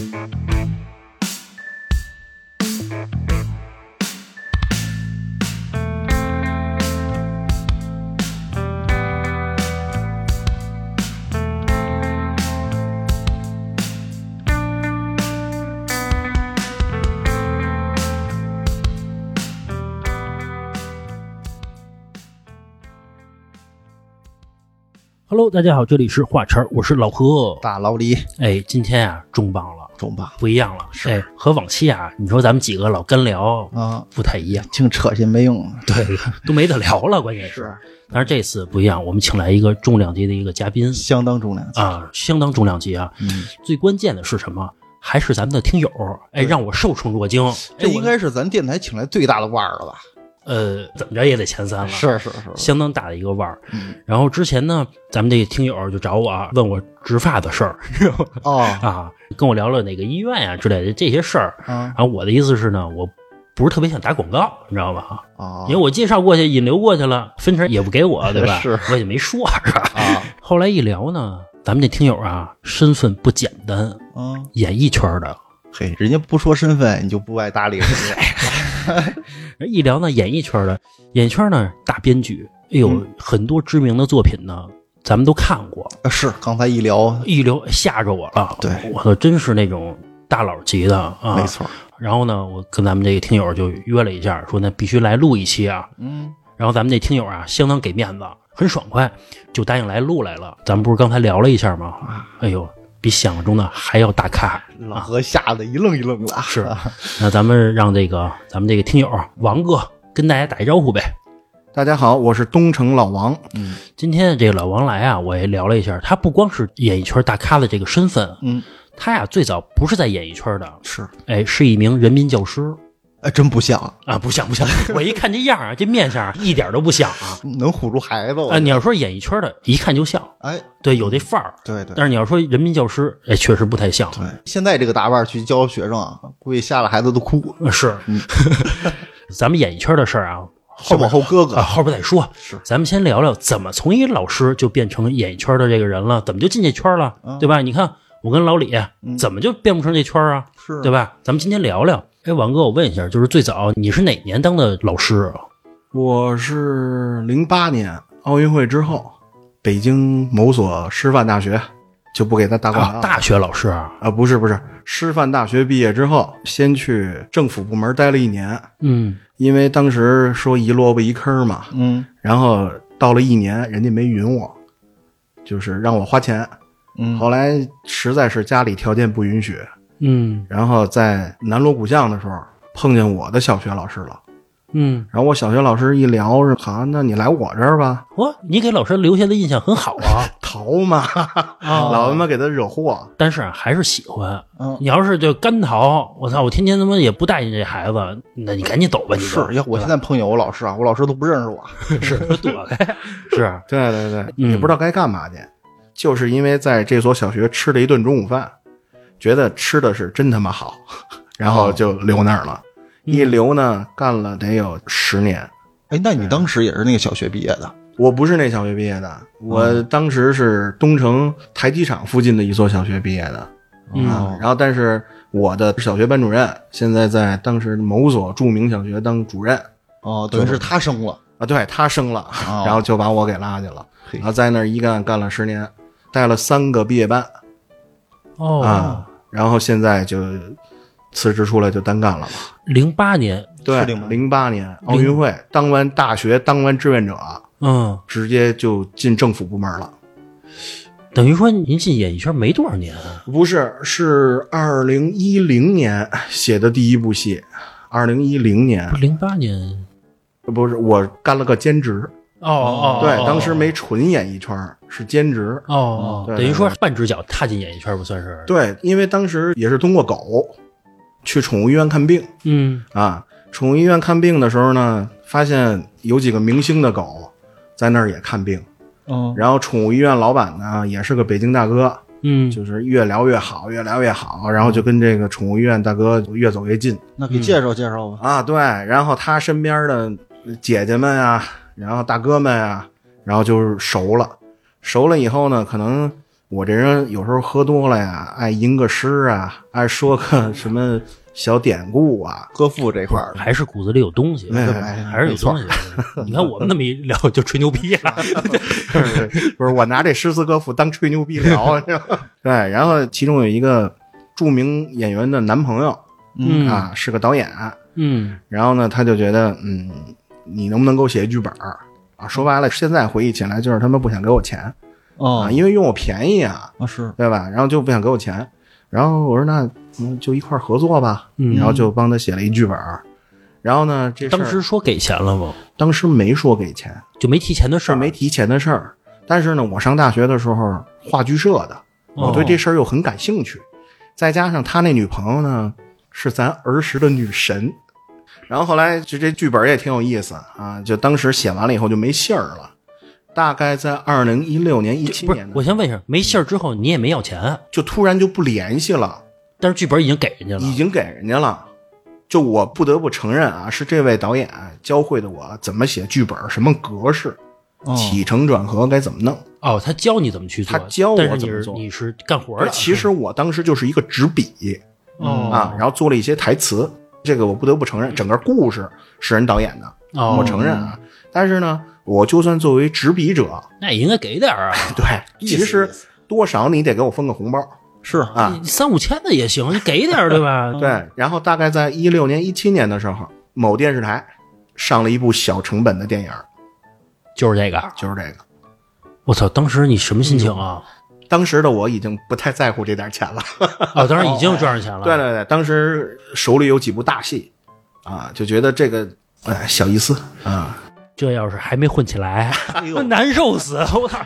thank you Hello，大家好，这里是华晨，我是老何。大老李哎，今天啊重磅了，重磅不一样了。哎，和往期啊，你说咱们几个老干聊啊，不太一样，净扯些没用。对，都没得聊了，关键是。但是这次不一样，我们请来一个重量级的一个嘉宾，相当重量级啊，相当重量级啊。嗯，最关键的是什么？还是咱们的听友，哎，让我受宠若惊。这应该是咱电台请来最大的腕儿了吧？呃，怎么着也得前三了，是是是，相当大的一个腕儿。嗯然后之前呢，咱们这个听友就找我啊，问我植发的事儿 哦 啊，跟我聊了哪个医院呀、之类的这些事儿。啊然后我的意思是呢，我不是特别想打广告，你知道吧？啊因为我介绍过去，引流过去了，分成也不给我，对吧？是我也没说，是吧？啊后来一聊呢，咱们这听友啊，身份不简单，嗯，演艺圈的。嘿，人家不说身份，你就不爱搭理人家。一聊呢，演艺圈的，演艺圈呢，大编剧，哎呦，嗯很多知名的作品呢，咱们都看过。啊是，刚才一聊，一聊吓着我了，对我可真是那种大佬级的啊，没。错，然后呢，我跟咱们这个听友就约了一下，说那必须来录一期啊。嗯，然后咱们这听友啊，相当给面子，很爽快，就答应来录来了。咱们不是刚才聊了一下吗？哎呦，比想象中的还要大咖。老何吓得一愣一愣的。是，那咱们让这个咱们这个听友王哥跟大家打一招呼呗。大家好，我是东城老王。嗯今天这个老王来啊，我也聊了一下，他不光是演艺圈大咖的这个身份，嗯，他呀最早不是在演艺圈的，是，哎，是一名人民教师哎，真不像，啊，不像不像，我一看这样啊，这面相啊一点都不像啊。能唬住孩子。啊，你要说演艺圈的，一看就像，哎，对，有这范儿。对对但是你要说人民教师，哎，确实不太像。对，现在这个打扮去教学生啊，估计吓得孩子都哭。呃是，咱们演艺圈的事儿啊，后往后搁啊，后边再说。是咱们先聊聊怎么从一老师就变成演艺圈的这个人了，怎么就进这圈了，嗯对吧？你看我跟老李怎么就变不成这圈啊，是对吧？咱们今天聊聊。哎，王哥，我问一下，就是最早你是哪年当的老师啊？我是零八年奥运会之后，北京某所师范大学，就不给他打广告啊，了。大学老师啊，啊，不是不是，师范大学毕业之后，先去政府部门待了一年，嗯因为当时说一萝卜一坑嘛，嗯然后到了一年，人家没允我，就是让我花钱。嗯，后来实在是家里条件不允许，嗯。然后在南锣鼓巷的时候碰见我的小学老师了。嗯，然后我小学老师一聊是，好，那你来我这儿吧，哇，你给老师留下的印象很好啊。逃嘛，啊老他妈给他惹祸。但是啊还是喜欢。嗯。你要是就干逃，我操，我天天他妈也不带你这孩子，那你赶紧走吧，你就。是要我现在碰见我老师啊，我老师都不认识我。是躲开，是。对对对，嗯。也不知道该干嘛去，就是因为在这所小学吃了一顿中午饭，觉得吃的是真他妈好，然后就留那儿了。一留呢，干了得有十年。哎，那你当时也是那个小学毕业的？我不是那小学毕业的，我当时是东城台机厂附近的一所小学毕业的。嗯啊，然后但是我的小学班主任现在在当时某所著名小学当主任哦，等于是他升了。啊，对他升了，哦然后就把我给拉去了，嘿然后在那儿一干干了十年，带了三个毕业班哦啊，然后现在就辞职出来就单干了嘛。零八年，对是零八，年奥运会当完大学当完志愿者，嗯，直接就进政府部门了。等于说您进演艺圈没多少年啊？不是，是二零一零年写的第一部戏，二零一零年不是零八年？不是我干了个兼职，哦哦，对，哦当时没纯演艺圈，是兼职。哦哦，对等于说半只脚踏进演艺圈不算是？对，因为当时也是通过狗去宠物医院看病嗯啊，宠物医院看病的时候呢，发现有几个明星的狗在那儿也看病，嗯，然后宠物医院老板呢也是个北京大哥，嗯，就是越聊越好，越聊越好，然后就跟这个宠物医院大哥越走越近那给介绍介绍吧。啊。对，然后他身边的姐姐们啊，然后大哥们啊，然后就是熟了，熟了以后呢，可能我这人有时候喝多了呀，爱吟个诗啊，爱说个什么小典故啊，歌赋这块儿，还是骨子里有东西，没哎还是有东西。你看我们那么一聊就吹牛逼啊，不是我拿这诗词歌赋当吹牛逼聊，对。然后其中有一个著名演员的男朋友嗯。啊，是个导演，嗯。然后呢，他就觉得，嗯，你能不能给我写一剧本儿？啊？说白了，现在回忆起来就是他们不想给我钱。哦。啊，因为用我便宜啊，啊是。对吧？然后就不想给我钱，然后我说那嗯就一块儿合作吧，嗯。然后就帮他写了一剧本儿。然后呢，这当时说给钱了吗？当时没说给钱，就没提钱的事儿，没提钱的事儿。但是呢，我上大学的时候话剧社的，我对哦这事儿又很感兴趣，再加上他那女朋友呢是咱儿时的女神，然后后来就这剧本也挺有意思啊，就当时写完了以后就没信儿了，大概在二零一六年、一七年，的我先问一下，没信儿之后你也没要钱，就突然就不联系了，但是剧本已经给人家了。已经给人家了。就我不得不承认啊，是这位导演教会的我怎么写剧本，什么格式，哦。起承转合该怎么弄。哦，他教你怎么去做，他教我怎么做。是你是干活而的，其实我当时就是一个纸笔，哦。啊，然后做了一些台词。这个我不得不承认，整个故事是人导演的，哦我承认啊。但是呢，我就算作为执笔者，那也应该给点儿啊，对，其实多少你得给我分个红包是啊。三五千的也行，你给点儿对吧？对，然后大概在一六年、一七年的时候，某电视台上了一部小成本的电影，就是这个。就是这个。我操，当时你什么心情啊？当时的我已经不太在乎这点钱了。哦，当时已经赚上钱了。对对对，当时手里有几部大戏，啊，就觉得这个哎小意思啊。这要是还没混起来，哎 难受死！我操！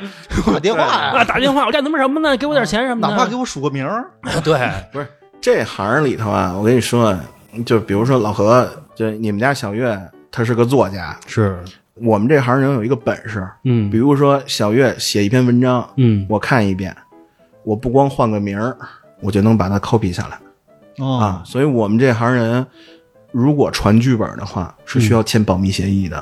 打电话啊，呀，打电话，我干他妈什么呢？给我点钱什么的。哪怕给我署个名儿，对，不是这行里头啊，我跟你说，就比如说老何，就你们家小月，他是个作家，是，我们这行人有一个本事，嗯。比如说小月写一篇文章，嗯，我看一遍，我不光换个名儿，我就能把它 copy 下来。哦。啊。所以我们这行人，如果传剧本的话，是需要签保密协议的。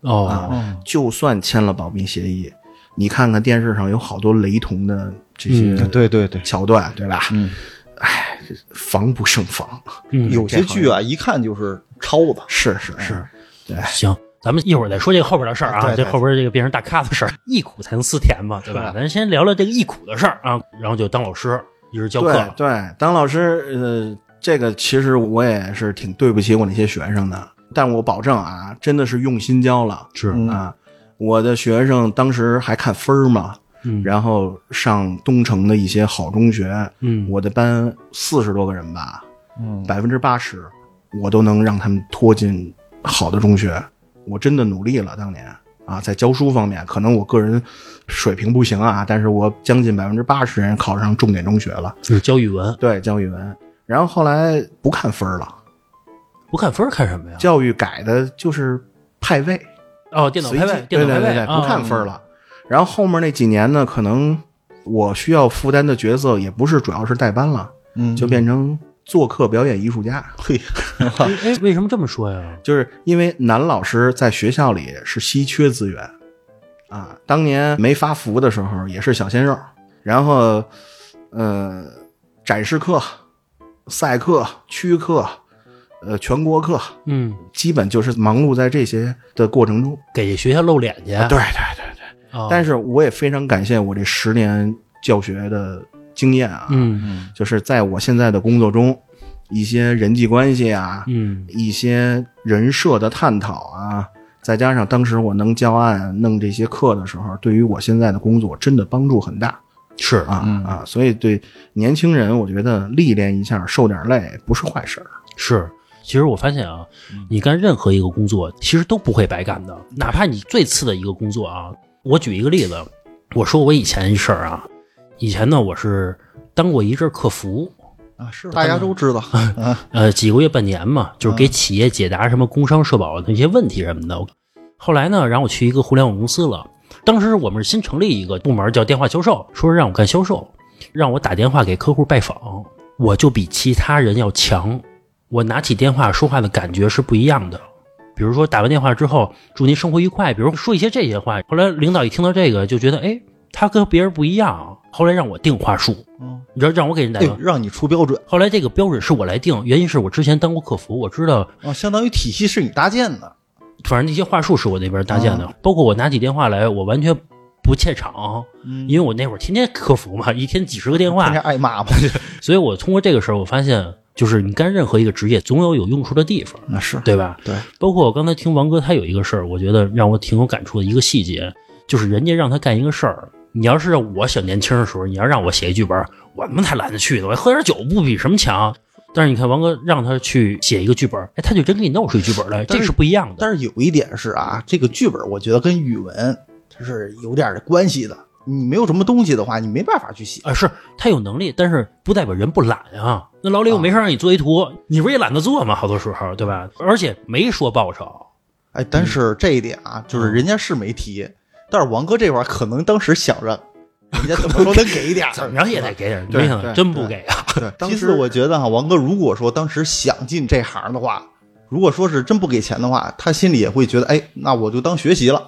哦，哦就算签了保密协议，你看看电视上有好多雷同的这些嗯。对对对，桥段，对吧？嗯，哎，防不胜防。嗯，有些剧啊，一看就是抄的，是是。是，对。行，咱们一会儿再说这个后边的事儿啊，对对这后边这个变成大咖的事儿，忆苦才能思甜嘛，对吧？咱先聊聊这个忆苦的事儿啊，然后就当老师，一直教课对。对，当老师，呃，这个其实我也是挺对不起我那些学生的，但我保证啊，真的是用心教了。是嗯啊，我的学生当时还看分儿嘛，嗯然后上东城的一些好中学，嗯，我的班四十多个人吧，嗯，百分之八十我都能让他们拖进好的中学。我真的努力了，当年啊，在教书方面，可能我个人水平不行啊，但是我将近百分之八十人考上重点中学了。就是教语文，对，教语文。然后后来不看分儿了，不看分儿看什么呀？教育改的就是派位，哦，电脑派位，电脑派位，对对对对，不看分儿了。了。然后后面那几年呢，可能我需要负担的角色也不是主要是代班了，嗯，就变成做客表演艺术家。嘿，哎，为什么这么说呀？就是因为男老师在学校里是稀缺资源啊，当年没发福的时候也是小鲜肉，然后呃，展示课、赛课、区课、呃全国课，嗯，基本就是忙碌在这些的过程中。给学校露脸去。对对对对，哦，但是我也非常感谢我这十年教学的经验啊，嗯就是在我现在的工作中，一些人际关系啊，嗯一些人设的探讨啊，再加上当时我能教案、弄这些课的时候，对于我现在的工作真的帮助很大是啊、嗯啊！所以对年轻人，我觉得历练一下、受点累不是坏事儿。是。其实我发现啊，嗯你干任何一个工作，其实都不会白干的，哪怕你最次的一个工作啊。我举一个例子，我说我以前一事儿啊，以前呢我是当过一阵儿客服，啊，是大家都知道啊，呃，几个月半年嘛，就是给企业解答什么工商社保的一些问题什么的。后来呢，然后我去一个互联网公司了。当时我们是新成立一个部门，叫电话销售，说是让我干销售，让我打电话给客户拜访，我就比其他人要强。我拿起电话说话的感觉是不一样的。比如说打完电话之后，祝您生活愉快，比如说一些这些话。后来领导一听到这个，就觉得，哎，他跟别人不一样。后来让我定话术，嗯，你知道让我给人打电话。哎让你出标准后来这个标准是我来定，原因是我之前当过客服，我知道，啊，相当于体系是你搭建的。反正那些话术是我那边搭建的，包括我拿起电话来，我完全不怯场，嗯因为我那会儿天天客服嘛，一天几十个电话天，天挨骂嘛，所以我通过这个事儿，我发现就是你干任何一个职业，总有有用处的地方，那是对吧？对，包括我刚才听王哥他有一个事儿，我觉得让我挺有感触的一个细节，就是人家让他干一个事儿，你要是我小年轻的时候，你要让我写一剧本，我他妈才懒得去呢，我喝点酒不比什么强。但是你看王哥让他去写一个剧本，哎，他就真给你弄出一剧本来，这是不一样的。但是有一点是啊，这个剧本我觉得跟语文它是有点关系的。你没有什么东西的话，你没办法去写。啊，是他有能力，但是不代表人不懒啊。那老李，我没事让你做一图，你不是也懒得做吗？好多时候，对吧？而且没说报酬，哎，但是这一点啊，就是人家是没提，但是王哥这块儿可能当时想着，人家怎么说能给一点儿，怎么着也得给点，对没想到对真不给啊。对，当其实时我觉得哈，王哥如果说当时想进这行的话，如果说是真不给钱的话，他心里也会觉得，哎，那我就当学习了。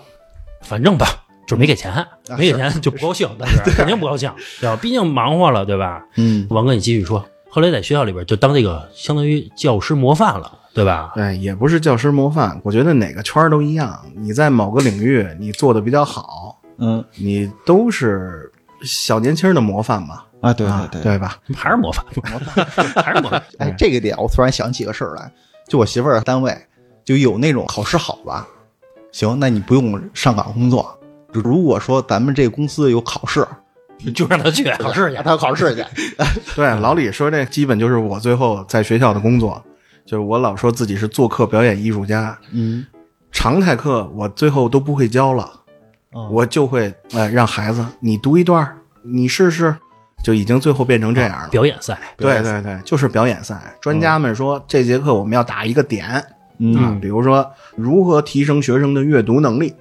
反正吧，就是没给钱，没给钱就 不高兴，但是肯定不高兴，对吧？毕竟忙活了，对吧？嗯，王哥，你继续说。后来在学校里边就当这个相当于教师模范了，对吧？对，也不是教师模范，我觉得哪个圈儿都一样。你在某个领域你做的比较好，嗯你都是小年轻的模范嘛，啊，对对对对吧？还是模范，还是模范。哎，这个点我突然想起个事儿来，就我媳妇儿单位就有那种考试好吧，行，那你不用上岗工作。如果说咱们这个公司有考试，就让他去考试去让。他考试去。对，老李说这基本就是我最后在学校的工作，就是我老说自己是做客表演艺术家，嗯，常态课我最后都不会教了，哦我就会呃让孩子你读一段儿，你试试，就已经最后变成这样了。表演赛，对对对，就是表演赛。专家们说、这节课我们要打一个点啊，嗯比如说如何提升学生的阅读能力、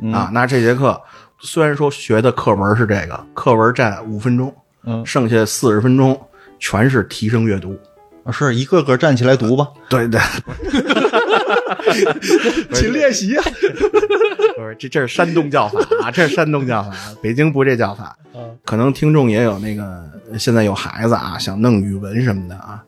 嗯啊。那这节课虽然说学的课文是这个，课文占五分钟，嗯，剩下四十分钟全是提升阅读。是一个个站起来读吧，对 对，勤练习啊。不是这这是山东教法啊，这是山东教法，北京不这教法。可能听众也有那个现在有孩子啊，想弄语文什么的啊，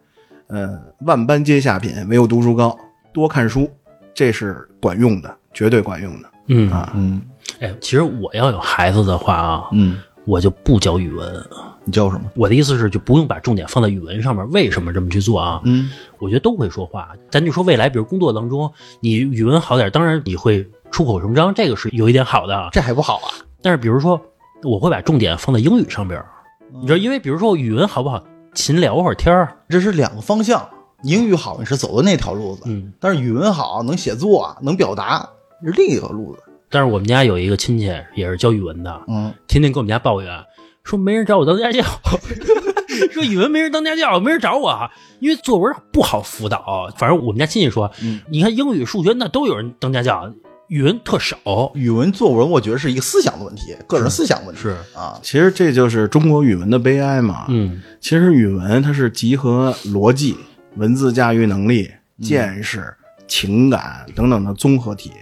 呃，万般皆下品，唯有读书高，多看书，这是管用的，绝对管用的嗯啊。嗯哎，其实我要有孩子的话啊，嗯，我就不教语文。你叫什么？我的意思是，就不用把重点放在语文上面。为什么这么去做啊？嗯我觉得都会说话。咱就说未来，比如工作当中，你语文好点，当然你会出口成章，这个是有一点好的。这还不好啊？但是比如说，我会把重点放在英语上边，你知道，因为比如说我语文好不好，勤聊会儿天儿，这是两个方向。英语好，你是走的那条路子，嗯。但是语文好，能写作，能表达，是另一个路子。但是我们家有一个亲戚也是教语文的，嗯，天天跟我们家抱怨说没人找我当家教，说语文没人当家教，没人找我，因为作文不好辅导。反正我们家亲戚说，嗯你看英语、数学那都有人当家教，语文特少。语文作文，我觉得是一个思想的问题，个人思想问题是啊。其实这就是中国语文的悲哀嘛。嗯其实语文它是集合逻辑、文字驾驭能力、见识、情感等等的综合体。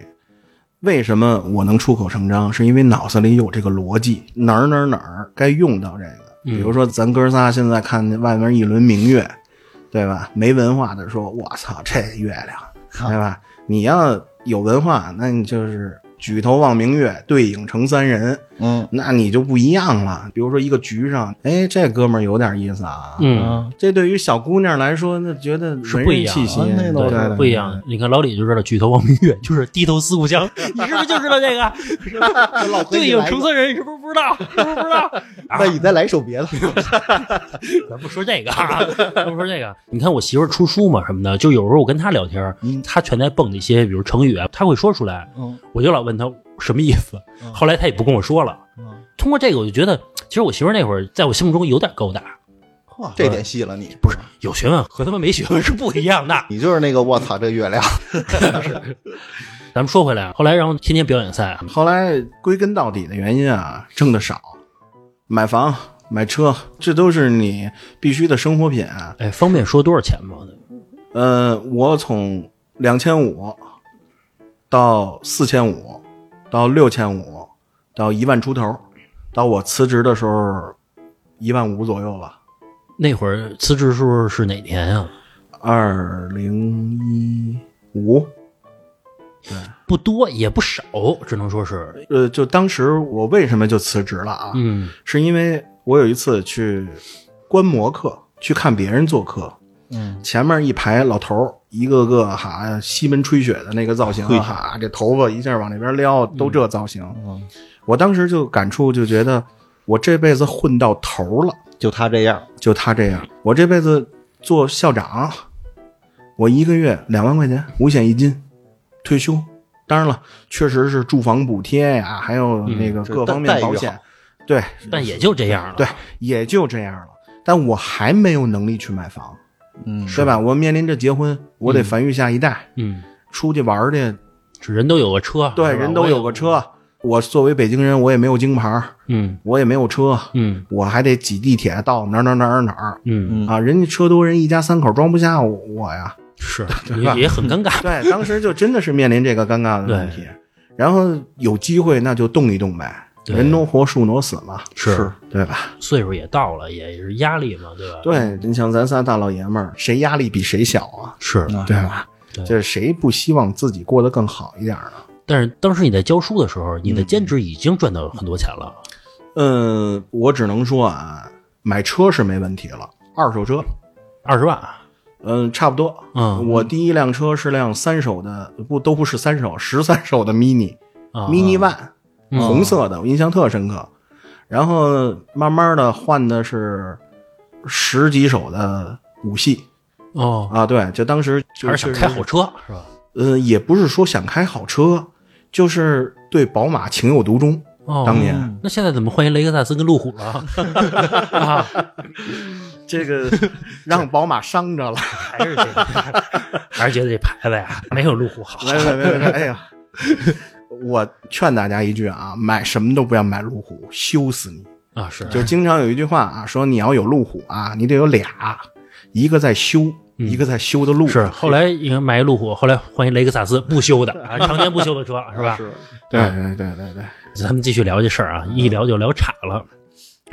为什么我能出口成章？是因为脑子里有这个逻辑，哪儿哪儿哪儿该用到这个。比如说，咱哥仨现在看外面一轮明月，对吧？没文化的说：“我操，这月亮，对吧？”你要有文化，那你就是举头望明月，对影成三人，嗯那你就不一样了。比如说一个局上，哎，这哥们儿有点意思啊。嗯，这对于小姑娘来说，那觉得是不一样人气息，不一样。你看老李就知道举头望明月，就是低头思故乡。你是不是就知道这个？对影成三人，你是不是不知道？是不是不知道？啊那你再来一首别的。咱不说这个啊，不说这个。你看我媳妇儿出书嘛什么的，就有时候我跟她聊天，她全在蹦那些，比如成语啊，她会说出来，嗯我就老问他什么意思。后来他也不跟我说了。嗯，通过这个，我就觉得，其实我媳妇那会儿在我心目中有点高大，嚯这点吸了你，不是有学问和他妈没学问是不一样的。你就是那个我操这月亮。咱们说回来啊，后来然后天天表演赛，后来归根到底的原因啊，挣的少，买房买车，这都是你必须的生活品啊。哎，方便说多少钱吗？呃，我从两千五到四千五，到六千五，到一万出头，到我辞职的时候一万五左右吧。那会儿辞职时候是哪年啊？二零一五，对不多也不少，只能说是，呃，就当时我为什么就辞职了啊？嗯是因为我有一次去观摩课，去看别人做客，嗯，前面一排老头儿，一个个哈西门吹雪的那个造型，嘿哈，这头发一下往那边撩，都这造型。嗯我当时就感触，就觉得我这辈子混到头了，就他这样，就他这样。我这辈子做校长，我一个月两万块钱，五险一金，退休。当然了，确实是住房补贴呀，还有那个各方面保险，对，但也就这样了。对，也就这样了。但我还没有能力去买房，嗯，对吧？我面临着结婚，我得繁育下一代，嗯，出去玩儿去，是人都有个车，对，人都有个，车。我作为北京人，我也没有京牌，嗯我也没有车，嗯我还得挤地铁到哪儿哪儿哪儿哪儿嗯，嗯啊！人家车多，人一家三口装不下我我呀。是 也也很尴尬。对，当时就真的是面临这个尴尬的问题。然后有机会那就动一动呗，对人挪活，树挪死嘛，是对吧？岁数也到了，也是压力嘛，对吧？对，你像咱仨大老爷们儿，谁压力比谁小啊？是。对吧？对就是谁不希望自己过得更好一点呢？但是当时你在教书的时候，你的兼职已经赚到很多钱了。嗯，我只能说啊，买车是没问题了，二手车，二十万，嗯，差不多。嗯我第一辆车是辆三手的，不都不是三手，十三手的 mini、啊 mini one，、嗯红色的，我印象特深刻。然后慢慢的换的是十几手的五系哦，啊，对，就当时就还是想开好车是吧？呃，也不是说想开好车，就是对宝马情有独钟。哦，当年那现在怎么换一雷克萨斯跟路虎了？啊，这个 让宝马伤着了。还是这个，还是觉得这牌子呀没有路虎好。来来来来，哎呀，我劝大家一句啊，买什么都不要买路虎，羞死你！啊，是就经常有一句话啊，说你要有路虎啊，你得有俩，一个在修，一个在修的路。是，后来应该买一路虎，后来换一雷克萨斯不修的 啊，常年不修的车是吧？是对对对对对，咱们继续聊这事儿啊，一聊就聊岔了。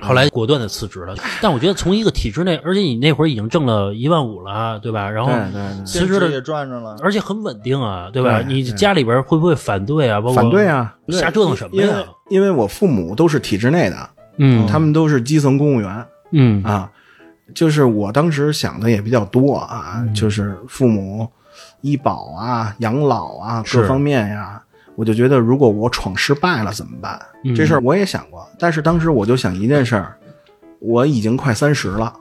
后来果断的辞职了，但我觉得从一个体制内，而且你那会儿已经挣了一万五了，对吧？然后辞职了也了，赚着了，而且很稳定啊，对吧？你家里边会不会反对啊？包括反对，啊，瞎折腾什么呀因为因为我父母都是体制内的，嗯，他们都是基层公务员嗯啊。就是我当时想的也比较多啊，就是父母医保啊、养老啊各方面呀，我就觉得如果我闯失败了怎么办？嗯这事儿我也想过，但是当时我就想一件事儿，我已经快三十了，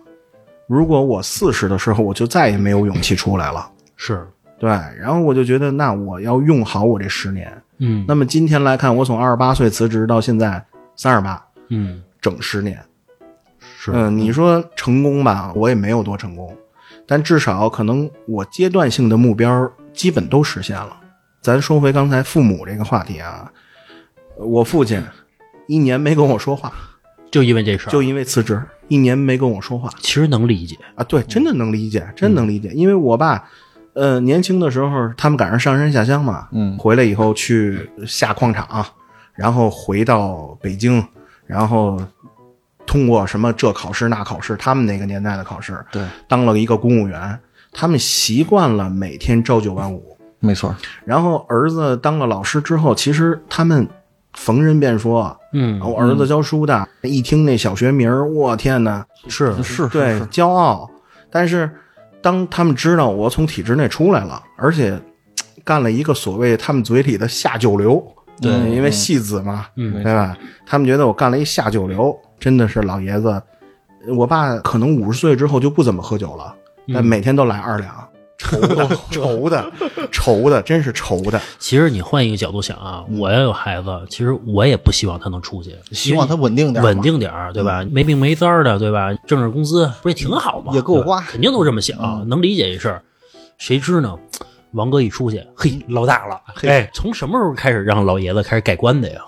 如果我四十的时候，我就再也没有勇气出来了。是，对，然后我就觉得，那我要用好我这十年。嗯那么今天来看，我从二十八岁辞职到现在三十八，嗯整十年。是，嗯，你说成功吧，我也没有多成功，但至少可能我阶段性的目标基本都实现了。咱说回刚才父母这个话题啊，我父亲一年没跟我说话，就因为这事儿，就因为辞职，一年没跟我说话其实能理解，啊。对，真的能理解，真能理解，因为我爸。呃，年轻的时候，他们赶上上山下乡嘛，嗯回来以后去下矿场，然后回到北京，然后通过什么这考试那考试，他们那个年代的考试，对，当了一个公务员，他们习惯了每天朝九晚五。没错，然后儿子当了老师之后，其实他们逢人便说，嗯，我儿子教书的，一听那小学名儿，我天哪，是是对，骄傲。但是当他们知道我从体制内出来了，而且干了一个所谓他们嘴里的下九流，对。嗯因为戏子嘛，嗯。对吧？他们觉得我干了一下九流，真的是老爷子。我爸可能五十岁之后就不怎么喝酒了，但每天都来二两，愁的 愁的愁的，真是愁的。其实你换一个角度想啊，我要有孩子，其实我也不希望他能出去，希望他稳定点，稳，定点儿，对吧？没病没灾的，对吧？挣着工资不是也挺好吗？也够花肯定都这么想，能理解这事儿。谁知呢？王哥一出去，嘿，老大了！哎，从什么时候开始让老爷子开始改观的呀？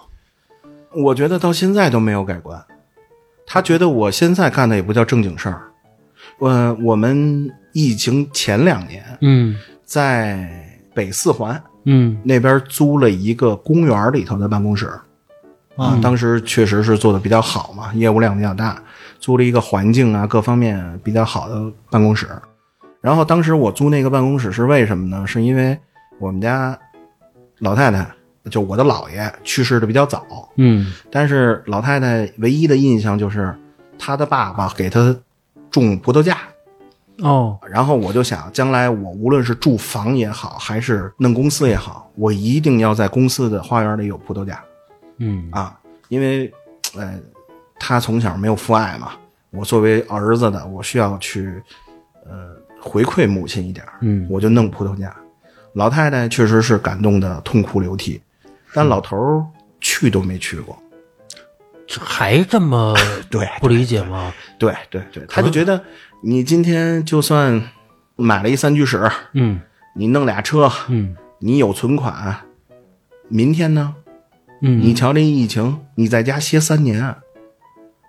我觉得到现在都没有改观。他觉得我现在干的也不叫正经事儿。我我们疫情前两年嗯。在北四环嗯。那边租了一个公园里头的办公室。啊，当时确实是做的比较好嘛，业务量比较大，租了一个环境啊各方面比较好的办公室。然后当时我租那个办公室是为什么呢？是因为我们家老太太，就我的姥爷去世的比较早，嗯。但是老太太唯一的印象就是她的爸爸给她种葡萄架，哦。然后我就想，将来我无论是住房也好，还是弄公司也好，我一定要在公司的花园里有葡萄架。嗯。啊，因为，呃，他从小没有父爱嘛，我作为儿子的，我需要去，呃，回馈母亲一点嗯。我就弄葡萄架。老太太确实是感动的痛哭流涕，但老头儿去都没去过。这还这么 对不理解吗？对对对，他就觉得你今天就算买了一三居室，嗯你弄俩车，嗯你有存款，明天呢？嗯，你瞧这疫情，你在家歇三年，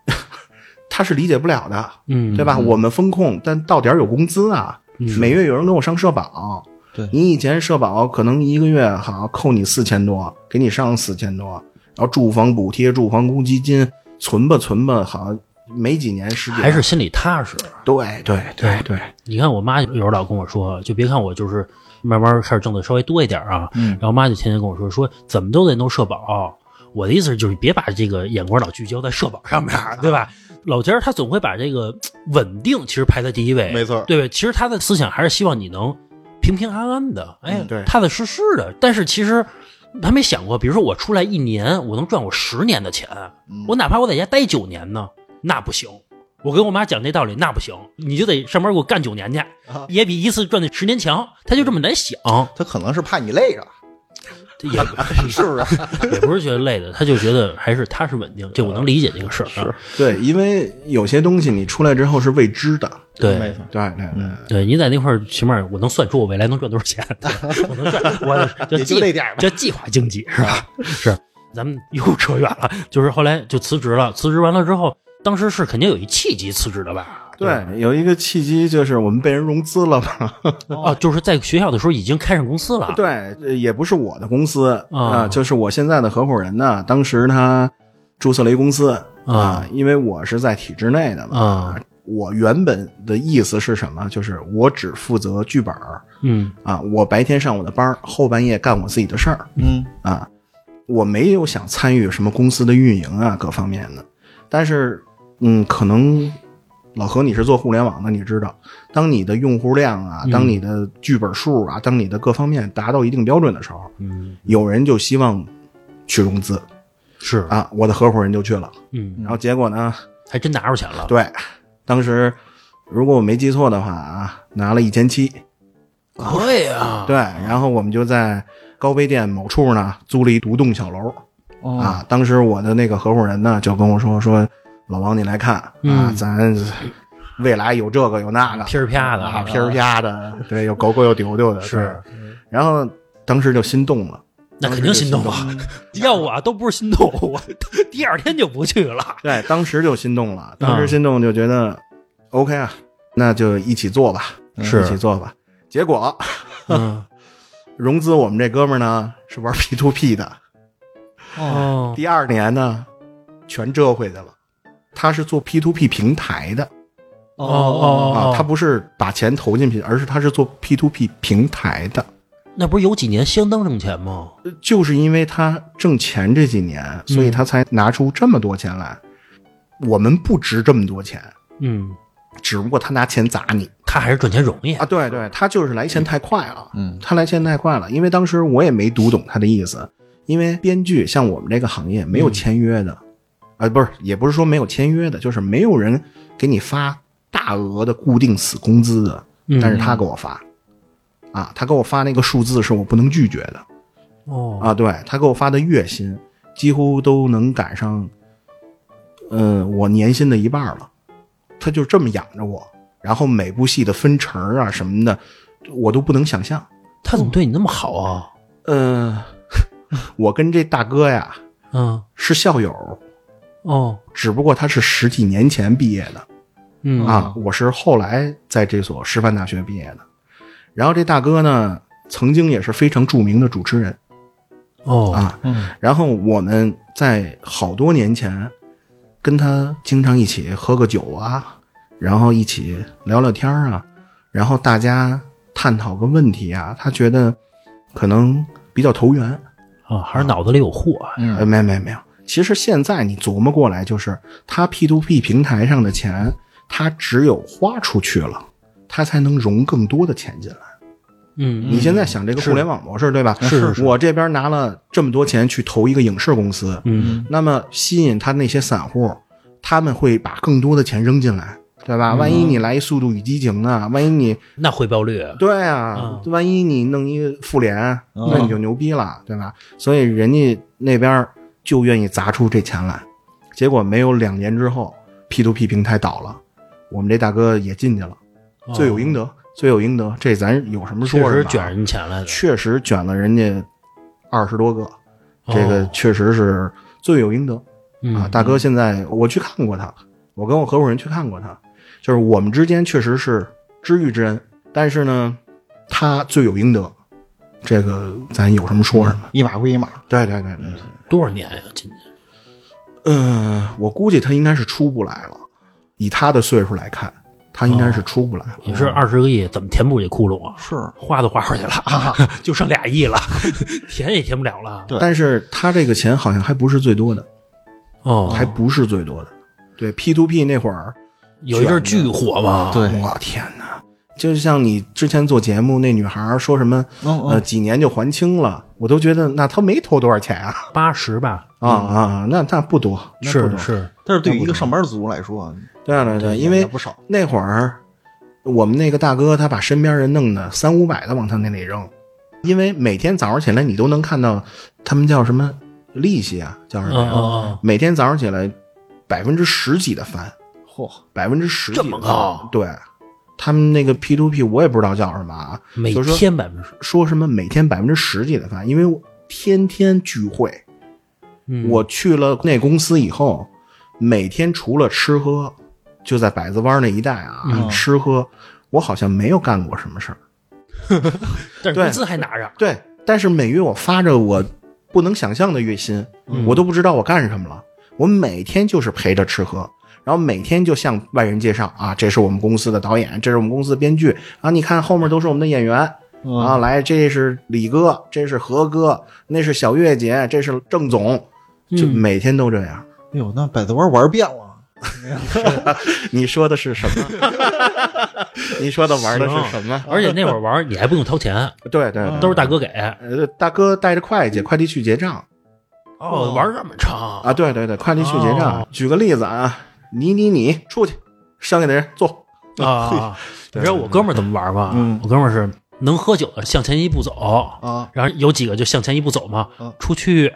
他是理解不了的，嗯对吧？我们风控，但到点儿有工资啊，每月有人给我上社保。对你以前社保可能一个月好扣你四千多，给你上四千多，然后住房补贴、住房公积金存吧存吧，好像没几年时间，还是心里踏实。对对对对，你看我妈有时候老跟我说，就别看我就是慢慢开始挣的稍微多一点啊，嗯然后妈就天天跟我说说怎么都得弄社保。我的意思是就是别把这个眼光老聚焦在社保上面，对吧？老家儿他总会把这个稳定其实排在第一位，没错对吧？其实他的思想还是希望你能平平安安的，哎，嗯对踏踏实实的。但是其实他没想过，比如说我出来一年，我能赚我十年的钱，我哪怕我在家待九年呢，那不行。我跟我妈讲这道理，那不行，你就得上班给我干九年去，也比一次赚那十年强。他就这么难想，他可能是怕你累着，这也 是不是？也不是觉得累的，他就觉得还是踏实稳定，这我能理解这个事儿、啊。对，因为有些东西你出来之后是未知的，对，对对对。对，你在那块儿，起码我能算出我未来能赚多少钱，我能赚，我 就计这点儿吧叫计划经济是吧？是，咱们又扯远了，就是后来就辞职了，辞职完了之后，当时是肯定有一契机辞职的吧？对，有一个契机就是我们被人融资了嘛。哦，就是在学校的时候已经开上公司了，对，呃也不是我的公司啊啊，就是我现在的合伙人呢。当时他注册了一公司啊，因为我是在体制内的嘛。啊，我原本的意思是什么？就是我只负责剧本儿嗯啊，我白天上我的班儿，后半夜干我自己的事儿嗯啊。我没有想参与什么公司的运营啊，各方面的。但是，嗯，可能老何你是做互联网的，你知道，当你的用户量啊，当你的剧本数啊，当你的各方面达到一定标准的时候，嗯，有人就希望去融资是，啊，我的合伙人就去了。嗯，然后结果呢，还真拿着钱了，对，当时如果我没记错的话啊，拿了一千七。可以啊，对，然后我们就在高碑店某处呢租了一独栋小楼。哦啊，当时我的那个合伙人呢就跟我说说，老王你来看啊，嗯咱未来有这个有那个，噼儿啪的啊，噼儿啪的，对，有狗狗有丢丢的，是。然后当时就心动了，那肯定心动啊！要我啊都不是心动，我 第二天就不去了。对，当时就心动了，当时心动就觉得、OK 啊，那就一起做吧，是一起做吧。结果嗯，融资我们这哥们呢是玩 P to P 的，哦，第二年呢全折回去了。他是做 P to P 平台的哦哦啊，哦，他不是把钱投进去，而是他是做 P to P 平台的。那不是有几年相当挣钱吗？就是因为他挣钱这几年，所以他才拿出这么多钱来。我们不值这么多钱，嗯，只不过他拿钱砸你他还是赚钱容易啊！对对，他就是来钱太快了，嗯他来钱太快了。因为当时我也没读懂他的意思，因为编剧像我们这个行业没有签约的，啊，不是，也不是说没有签约的，就是没有人给你发大额的固定死工资的，嗯但是他给我发，啊，他给我发那个数字是我不能拒绝的。哦啊，对他给我发的月薪几乎都能赶上，嗯、我年薪的一半了。他就这么养着我，然后每部戏的分成啊什么的，我都不能想象。他怎么对你那么好啊？嗯、我跟这大哥呀嗯是校友，哦只不过他是十几年前毕业的嗯啊，我是后来在这所师范大学毕业的。然后这大哥呢，曾经也是非常著名的主持人。哦啊，嗯然后我们在好多年前跟他经常一起喝个酒啊，然后一起聊聊天啊，然后大家探讨个问题啊，他觉得可能比较投缘。啊，还是脑子里有货。嗯呃，没没没有。其实现在你琢磨过来，就是他 P to P 平台上的钱，他只有花出去了，他才能融更多的钱进来。嗯，你现在想这个互联网模式，对吧？是是我这边拿了这么多钱去投一个影视公司，嗯那么吸引他那些散户，他们会把更多的钱扔进来，对吧？万一你来一《速度与激情》呢？万一你 那回报率，对啊，万一你弄一个复联，嗯那你就牛逼了，对吧？所以人家那边就愿意砸出这钱来，结果没有两年之后，P to P 平台倒了，我们这大哥也进去了，罪有应得，罪有应得，这咱有什么说哦确什么啊？实卷人钱来的。确实卷了人家二十多个，这个哦确实是罪有应得。嗯啊，大哥，现在我去看过他，我跟我合伙人去看过他，就是我们之间确实是知遇之恩，但是呢，他罪有应得，这个咱有什么说什么。一码归一码。对对对对，多少年呀？今年嗯、我估计他应该是出不来了，以他的岁数来看，他应该是出不来了。也是二十个亿，怎么填补这窟窿啊？是花都花出去了，就剩俩亿了，填也填不了了。对但是他这个钱好像还不是最多的，哦，还不是最多的。对 P to P 那会儿，有一阵儿巨火嘛。对我天哪！就像你之前做节目那女孩说什么，嗯呃，几年就还清了，我都觉得那她没投多少钱啊。八十吧，啊啊！那那不多，那不多。是。是，但是对于一个上班族来说，对啊对对，因为不少。那会儿我们那个大哥他把身边人弄的三五百的往他那里扔，因为每天早上起来你都能看到他们叫什么利息啊，叫什么呀？嗯嗯嗯，每天早上起来百分之十几的翻，嚯，百分之十几这么高？对，他们那个 P to P 我也不知道叫什么啊，每天百分之，说什么每天百分之十几的饭，因为我天天聚会。嗯。我去了那公司以后，每天除了吃喝，就在百子湾那一带啊、嗯。吃喝，我好像没有干过什么事儿。对 但是工资还拿着，对，但是每月我发着我不能想象的月薪，嗯。我都不知道我干什么了。我每天就是陪着吃喝，然后每天就向外人介绍啊，这是我们公司的导演，这是我们公司的编剧啊，你看后面都是我们的演员。嗯啊，来，这是李哥，这是何哥，那是小月姐，这是郑总，就嗯每天都这样。哎呦，那百子湾玩遍了。你说的是什么？你说的玩的是什么？而且那会儿玩儿你还不用掏钱，对对，都是大哥给。呃，大哥带着会计，快递去结账哦，玩儿这么长啊！对对对，快递去结账。哦举个例子啊，你你你出去，剩下的人坐。啊！你知道我哥们儿怎么玩吗？嗯我哥们儿是能喝酒的向前一步走啊，然后有几个就向前一步走嘛嗯，出去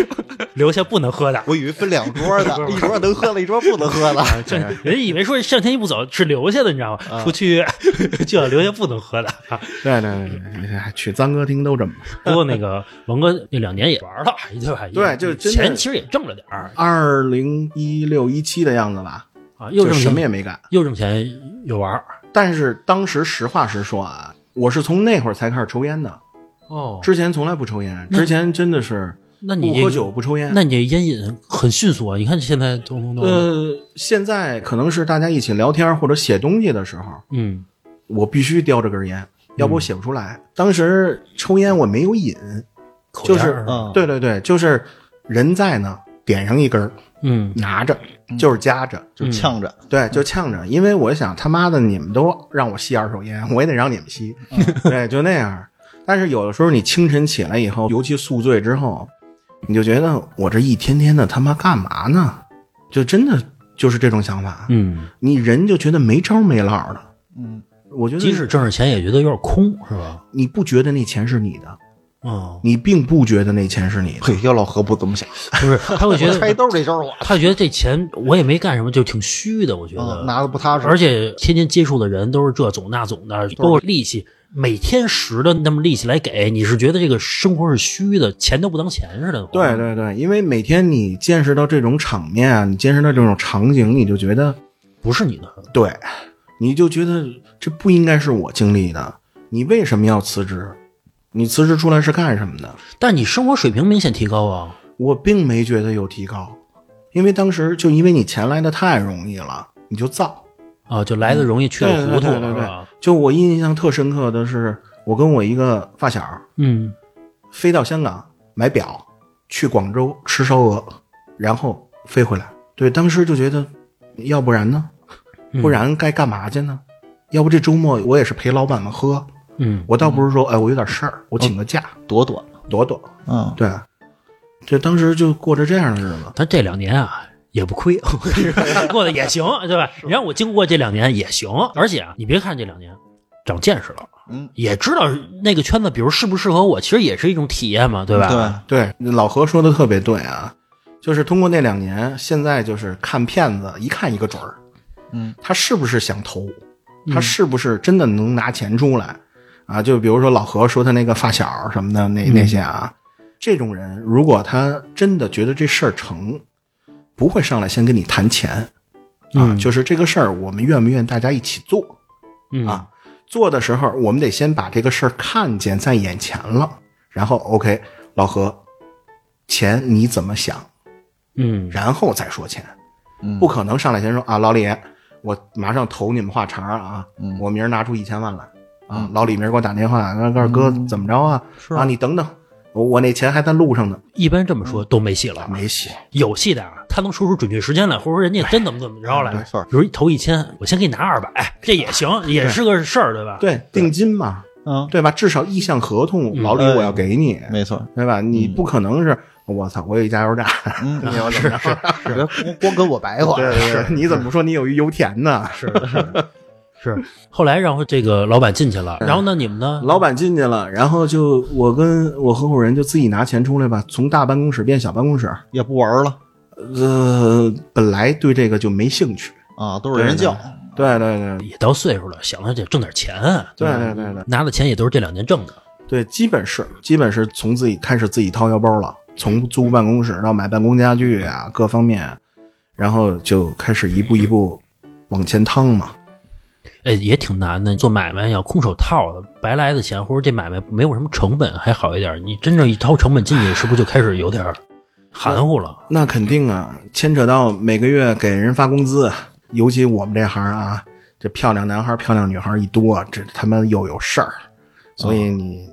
留下不能喝的。我以为分两桌的，一桌能喝的，一桌不能喝的。这人以为说向前一步走是留下的，你知道吗？出去就要留下不能喝的。啊对对对去脏歌厅都这么。不过那个王哥那两年也玩了，对吧？对就钱其实也挣了点儿二零一六一七的样子吧，啊，又挣钱什么也没干。又挣钱又玩但是当时实话实说啊，我是从那会儿才开始抽烟的，哦。之前从来不抽烟，之前真的是那你不喝酒不抽烟。那你这烟瘾很迅速啊！你看现在咚咚咚，呃，现在可能是大家一起聊天或者写东西的时候，嗯我必须叼着根烟，要不我写不出来。当时抽烟我没有瘾，就是对对对，就是人在呢，点上一根儿，嗯拿着就是夹着，就呛着，对，就呛着。因为我想他妈的，你们都让我吸二手烟，我也得让你们吸，对，就那样。但是有的时候你清晨起来以后，尤其宿醉之后，你就觉得我这一天天的他妈干嘛呢？就真的就是这种想法。嗯，你人就觉得没招没落的。嗯，我觉得即使挣着钱也觉得有点空，是吧？你不觉得那钱是你的，嗯，你并不觉得那钱是你的。嘿，要老何不这么想，不是，他会觉得 揣，兜这招我他觉得这钱我也没干什么，就挺虚的。我觉得嗯拿的不踏实，而且天天接触的人都是这总那总的，包括利息，每天十的那么利息来给，你是觉得这个生活是虚的，钱都不当钱似的。对，对对，因为每天你见识到这种场面啊，你见识到这种场景，你就觉得不是你的。对，你就觉得这不应该是我经历的。你为什么要辞职？你辞职出来是干什么的？但你生活水平明显提高啊。我并没觉得有提高，因为当时就因为你钱来的太容易了，你就造。啊，就来的容易去的糊涂，对对对对对是吧？就我印象特深刻的是，我跟我一个发小嗯飞到香港买表，去广州吃烧鹅，然后飞回来。对，当时就觉得，要不然呢？嗯不然该干嘛去呢？要不这周末我也是陪老板们喝，嗯，我倒不是说，哎，我有点事儿，我请个假，躲躲，躲躲。嗯，对，这当时就过着这样的日子。他这两年啊也不亏，过得也行，对吧？你让我经过这两年也行，而且啊，你别看这两年长见识了，嗯，也知道那个圈子，比如适不适合我，其实也是一种体验嘛，对吧？对，对，老何说的特别对啊，就是通过那两年，现在就是看骗子，一看一个准儿。嗯，他是不是想投？他是不是真的能拿钱出来？啊，就比如说老何说他那个发小什么的那那些啊，这种人如果他真的觉得这事儿成，不会上来先跟你谈钱啊，嗯就是这个事儿我们愿不愿意大家一起做嗯啊？做的时候我们得先把这个事儿看见在眼前了，然后 OK，老何，钱你怎么想？嗯然后再说钱，嗯不可能上来先说啊，老李，我马上投你们话茬啊，嗯我明儿拿出一千万来啊，老李明儿给我打电话，告诉哥怎么着啊？是啊，你等等，我我那钱还在路上呢，一般这么说都没戏了，没戏。有戏的啊，他能说出准确时间来，或者说人家真怎么怎么着来，没错比如一投一千，我先给你拿二百，这也行，也是个事儿，对吧？对，定金嘛，嗯，对吧？至少意向合同，老李我要给你，没错，对吧？你不可能是，我操，我有一加油站，嗯，你要怎么着？别光光跟我白话，对对对，你怎么说你有一油田呢？是的，是。后来，然后这个老板进去了，然后呢，你们呢？老板进去了，然后就我跟我合伙人就自己拿钱出来吧，从大办公室变小办公室。也不玩了呃，本来对这个就没兴趣。啊，都是人叫，对对对也到岁数了，想着得挣点钱，对对对对拿的钱也都是这两年挣的。对，基本是基本是从自己开始自己掏腰包了，从租办公室到买办公家具啊，各方面，然后就开始一步一步往前趟嘛。哎，也挺难的。做买卖要空手套的，白来的钱，或者这买卖没有什么成本还好一点。你真正一掏成本进去，是不是就开始有点含糊了？那肯定啊，牵扯到每个月给人发工资，尤其我们这行啊，这漂亮男孩、漂亮女孩一多，这他妈又有事儿，所以你，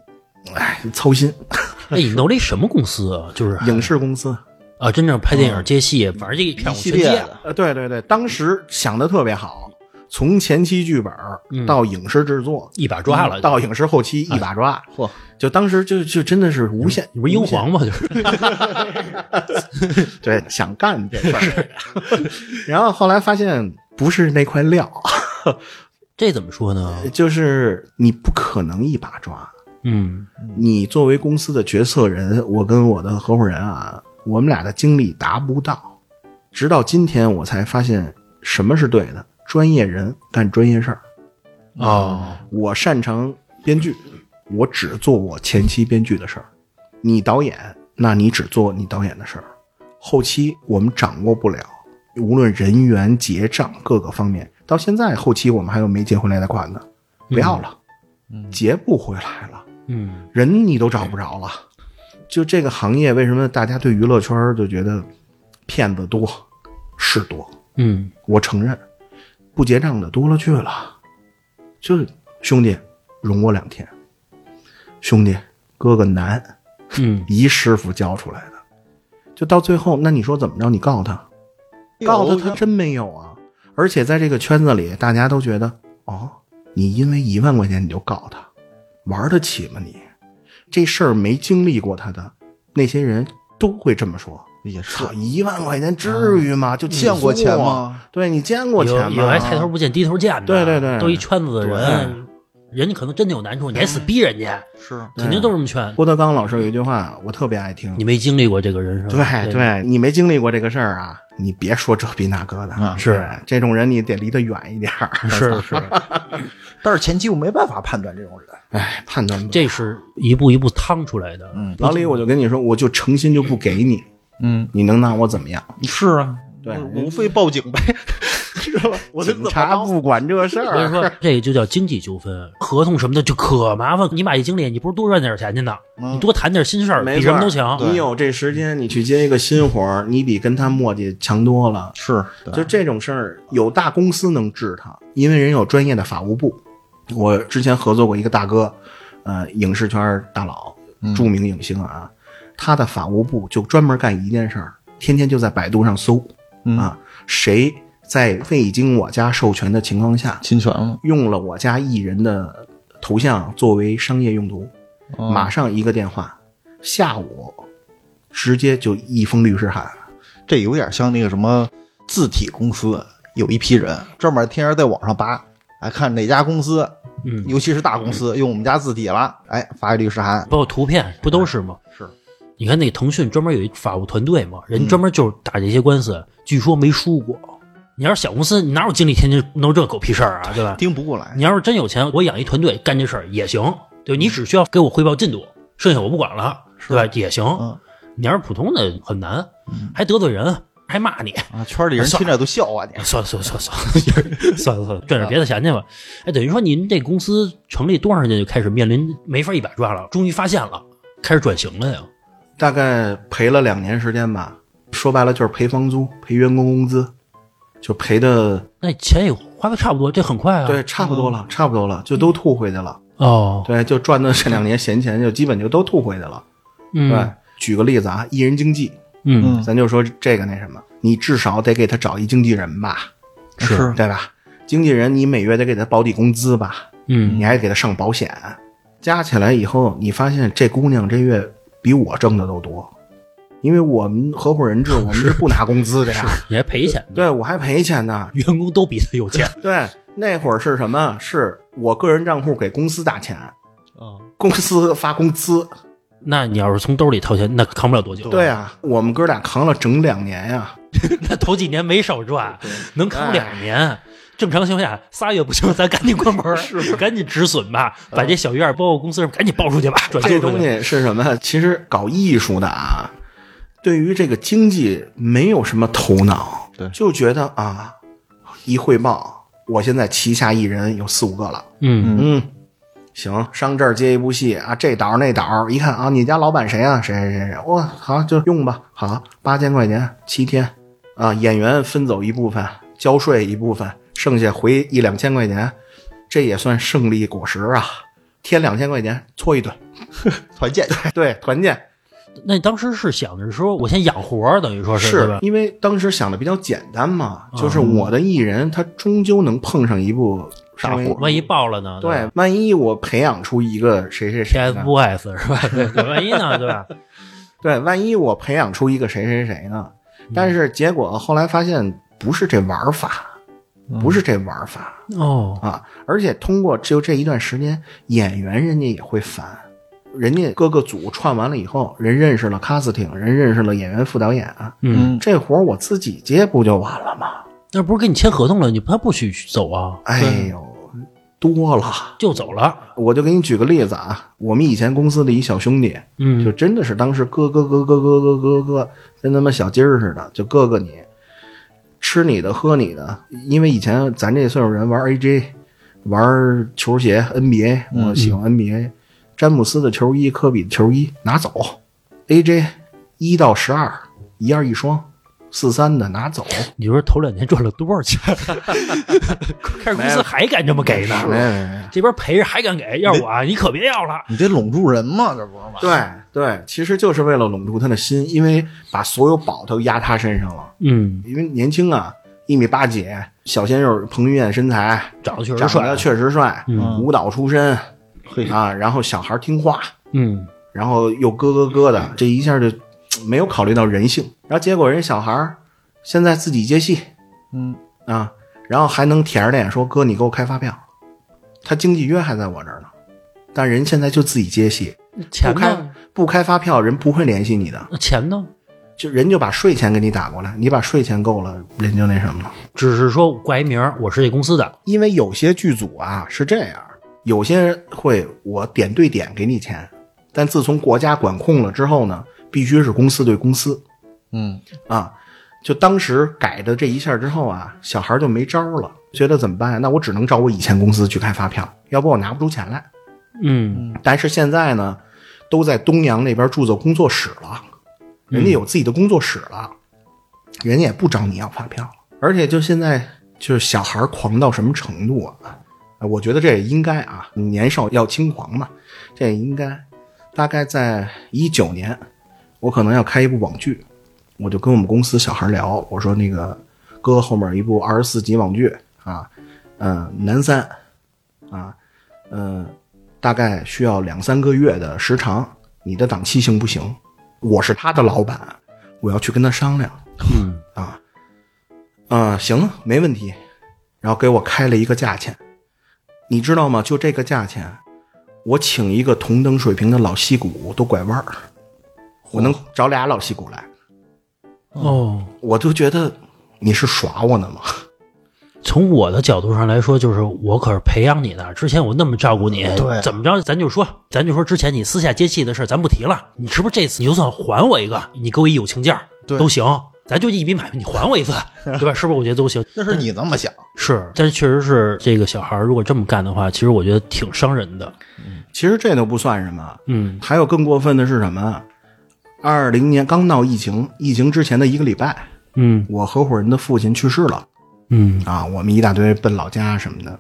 哎，操心。哎，你弄了一什么公司啊？就是影视公司，啊，真正拍电影、接戏，反正这一片全接。列的，呃，对对对，当时想的特别好，从前期剧本到影视制作，一把抓了，到影视后期一把抓，嚯，就当时就就真的是无限，你不是英皇吗？就是 对，想干这事儿，然后后来发现不是那块料，这怎么说呢？就是你不可能一把抓。嗯你作为公司的决策人，我跟我的合伙人啊，我们俩的精力达不到。直到今天，我才发现什么是对的，专业人干专业事儿。哦，我擅长编剧，我只做我前期编剧的事儿。你导演，那你只做你导演的事儿。后期我们掌握不了，无论人员结账各个方面。到现在后期我们还有没结回来的款呢，不要了，结不回来了，嗯人你都找不着了。就这个行业，为什么大家对娱乐圈就觉得骗子多，是多？嗯我承认，不结账的多了去了。就是兄弟，容我两天。兄弟，哥哥难，嗯，一师傅教出来的。就到最后，那你说怎么着？你告他，告他，他真没有啊。而且在这个圈子里，大家都觉得，哦，你因为一万块钱你就告他，玩得起吗你？这事儿没经历过他的那些人都会这么说。也是，一万块钱至于吗？就见过钱吗？对你见过钱吗？有有还抬头不见低头见的，对对对都一圈子的人，人家可能真的有难处，你还死逼人家，是肯定都是这么劝。郭德纲老师有一句话，我特别爱听。你没经历过这个人生，对对，你没经历过这个事儿啊，你别说这逼那个的。啊是这种人，你得离得远一点儿。是是，但是前期我没办法判断这种人，哎，判断这是一步一步趟出来的。嗯老李，我就跟你说，我就诚心就不给你，嗯，你能拿我怎么样？是啊，对无非报警呗，我警察不管这事儿。所以说这个就叫经济纠纷，合同什么的就可麻烦。你买一经理，你不是多赚点钱去呢？嗯你多谈点心事儿，没比什么都错强。你有这时间，你去接一个新活儿，你比跟他磨叽强多了。是，就这种事儿，有大公司能治他，因为人有专业的法务部。我之前合作过一个大哥，呃，影视圈大佬，著名影星啊，他的法务部就专门干一件事儿，天天就在百度上搜，嗯。啊，谁在未经我家授权的情况下，侵权了，用了我家艺人的头像作为商业用途，哦。马上一个电话，下午直接就一封律师函。这有点像那个什么字体公司，有一批人专门天天在网上扒，哎，看哪家公司，嗯，尤其是大公司用我们家字体了，哎，发一律师函，包括图片不都是吗？是，你看那个腾讯专门有一法务团队嘛，嗯人专门就是打这些官司，据说没输过。你要是小公司，你哪有精力天天弄这狗屁事儿啊，对吧？盯不过来你。要是真有钱，我养一团队干这事儿也行，对你只需要给我汇报进度，剩下我不管了，对吧？也行。嗯你要是普通的很难，还得罪人，还骂你。啊，圈里人听着都笑话你。算了算了算了算了，算了 算了，赚点别的钱去吧。哎，等于说您这公司成立多长时间就开始面临没法一把抓了，终于发现了，开始转型了呀？大概赔了两年时间吧，说白了就是赔房租、赔员工工资，就赔的那钱也花的差不多，这很快啊。对，差不多了，差不多了，就都吐回去了。哦，对，就赚的这两年闲钱，就基本就都吐回去了。嗯，对，举个例子啊，艺人经纪，嗯，咱就说这个那什么，你至少得给他找一经纪人吧，是。对吧？经纪人你每月得给他保底工资吧，嗯，你还给他上保险，加起来以后，你发现这姑娘这月比我挣的都多，因为我们合伙人制，我们是不拿工资的呀。你还赔钱呢，对我还赔钱呢。员工都比他有钱。对，那会儿是什么？是我个人账户给公司打钱，啊，公司发工资。那你要是从兜里掏钱，那扛不了多久。对啊，我们哥俩扛了整两年呀。那头几年没少赚，能扛两年。正常情况下，仨月不行，咱赶紧关门，赶紧止损吧，把这小院包括公司赶紧报出去吧，转这。东西是什么？其实搞艺术的啊，对于这个经济没有什么头脑，对。就觉得啊，一汇报，我现在旗下艺人有四五个了，嗯。嗯，行，上这儿接一部戏啊，这导那导一看啊，你家老板谁啊？谁谁谁谁？哇，好就用吧，好，八千块钱七天。啊，演员分走一部分，交税一部分，剩下回一两千块钱，这也算胜利果实啊。添两千块钱搓一顿，团建，对，团建那你当时是想着说，我先养活，等于说是对吧？因为当时想的比较简单嘛，就是我的艺人他终究能碰上一部大火万一爆了呢？对，万一我培养出一个谁谁谁，，TFBOYS 是吧？对，对万一呢？对吧？对，万一我培养出一个谁谁谁呢？嗯但是结果后来发现不是这玩法，不是这玩法哦，啊！而且通过就这一段时间，演员人家也会烦，人家各个组串完了以后，人认识了 casting，人认识了演员、副导演，嗯，这活儿我自己接不就完了吗？那不是跟你签合同了，你他不许走啊，哎呦，多了。就走了。我就给你举个例子啊，我们以前公司的一小兄弟，嗯就真的是当时咯咯咯咯咯咯咯咯，跟他妈小鸡儿似的，就咯咯你，吃你的喝你的。因为以前咱这岁数人玩 AJ，玩球鞋 NBA，我喜欢 NBA，、詹姆斯的球衣、科比的球衣拿走，AJ 一到十二一样一双，四三的拿走。你说头两年赚了多少钱？开始公司还敢这么给呢？没没没。这边赔着还敢给，要我啊，你可别要了。你得笼住人嘛，这不是吗？对对，其实就是为了笼住他的心，因为把所有宝都压他身上了。嗯，因为年轻啊，一米八几，小鲜肉，彭于晏身材，长得确实长帅得，确实帅，嗯舞蹈出身嘿啊，然后小孩听话，嗯，然后又咯咯咯的，这一下就没有考虑到人性，然后结果人小孩儿现在自己接戏嗯，啊，然后还能舔着脸说哥，你给我开发票，他经纪约还在我这儿呢，但人现在就自己接戏，钱不开？不开发票，人不会联系你的，那钱呢？就人就把税钱给你打过来，你把税钱够了，人就那什么了。只是说挂一名儿，我是这公司的。因为有些剧组啊是这样，有些会我点对点给你钱，但自从国家管控了之后呢，必须是公司对公司嗯，啊。就当时改的这一下之后啊，小孩就没招了，觉得怎么办？那我只能找我以前公司去开发票，要不我拿不出钱来。嗯但是现在呢，都在东阳那边注册工作室了，人家有自己的工作室了，人家也不找你要发票了。而且就现在就是小孩狂到什么程度啊？啊我觉得这也应该啊，年少要轻狂嘛，这也应该。大概在一九年，我可能要开一部网剧，我就跟我们公司小孩聊，我说那个哥后面一部二十四集网剧啊，嗯、男三啊，嗯、大概需要两三个月的时长，你的档期行不行？我是他的老板，我要去跟他商量嗯啊，啊、行，没问题。然后给我开了一个价钱，你知道吗？就这个价钱，我请一个同等水平的老戏骨都拐弯儿，我能找俩老戏骨来，哦，我就觉得你是耍我呢吗？从我的角度上来说，就是我可是培养你的，之前我那么照顾你，对怎么着咱就说，咱就说之前你私下接戏的事儿咱不提了，你是不是这次你就算还我一个，你给我一友情价对都行，咱就一笔买卖，你还我一次，对吧？是不是？我觉得都行。那是你这么想，是，但是确实是这个小孩如果这么干的话，其实我觉得挺伤人的。其实这都不算什么，嗯还有更过分的是什么？二零年刚闹疫情，疫情之前的一个礼拜，嗯我合伙人的父亲去世了嗯啊，我们一大堆奔老家什么的。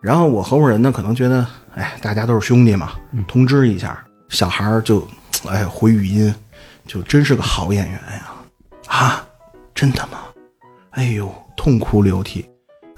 然后我合伙人呢，可能觉得，哎，大家都是兄弟嘛，通知一下。小孩儿就，哎，回语音，就真是个好演员呀！啊，真的吗？哎呦，痛哭流涕。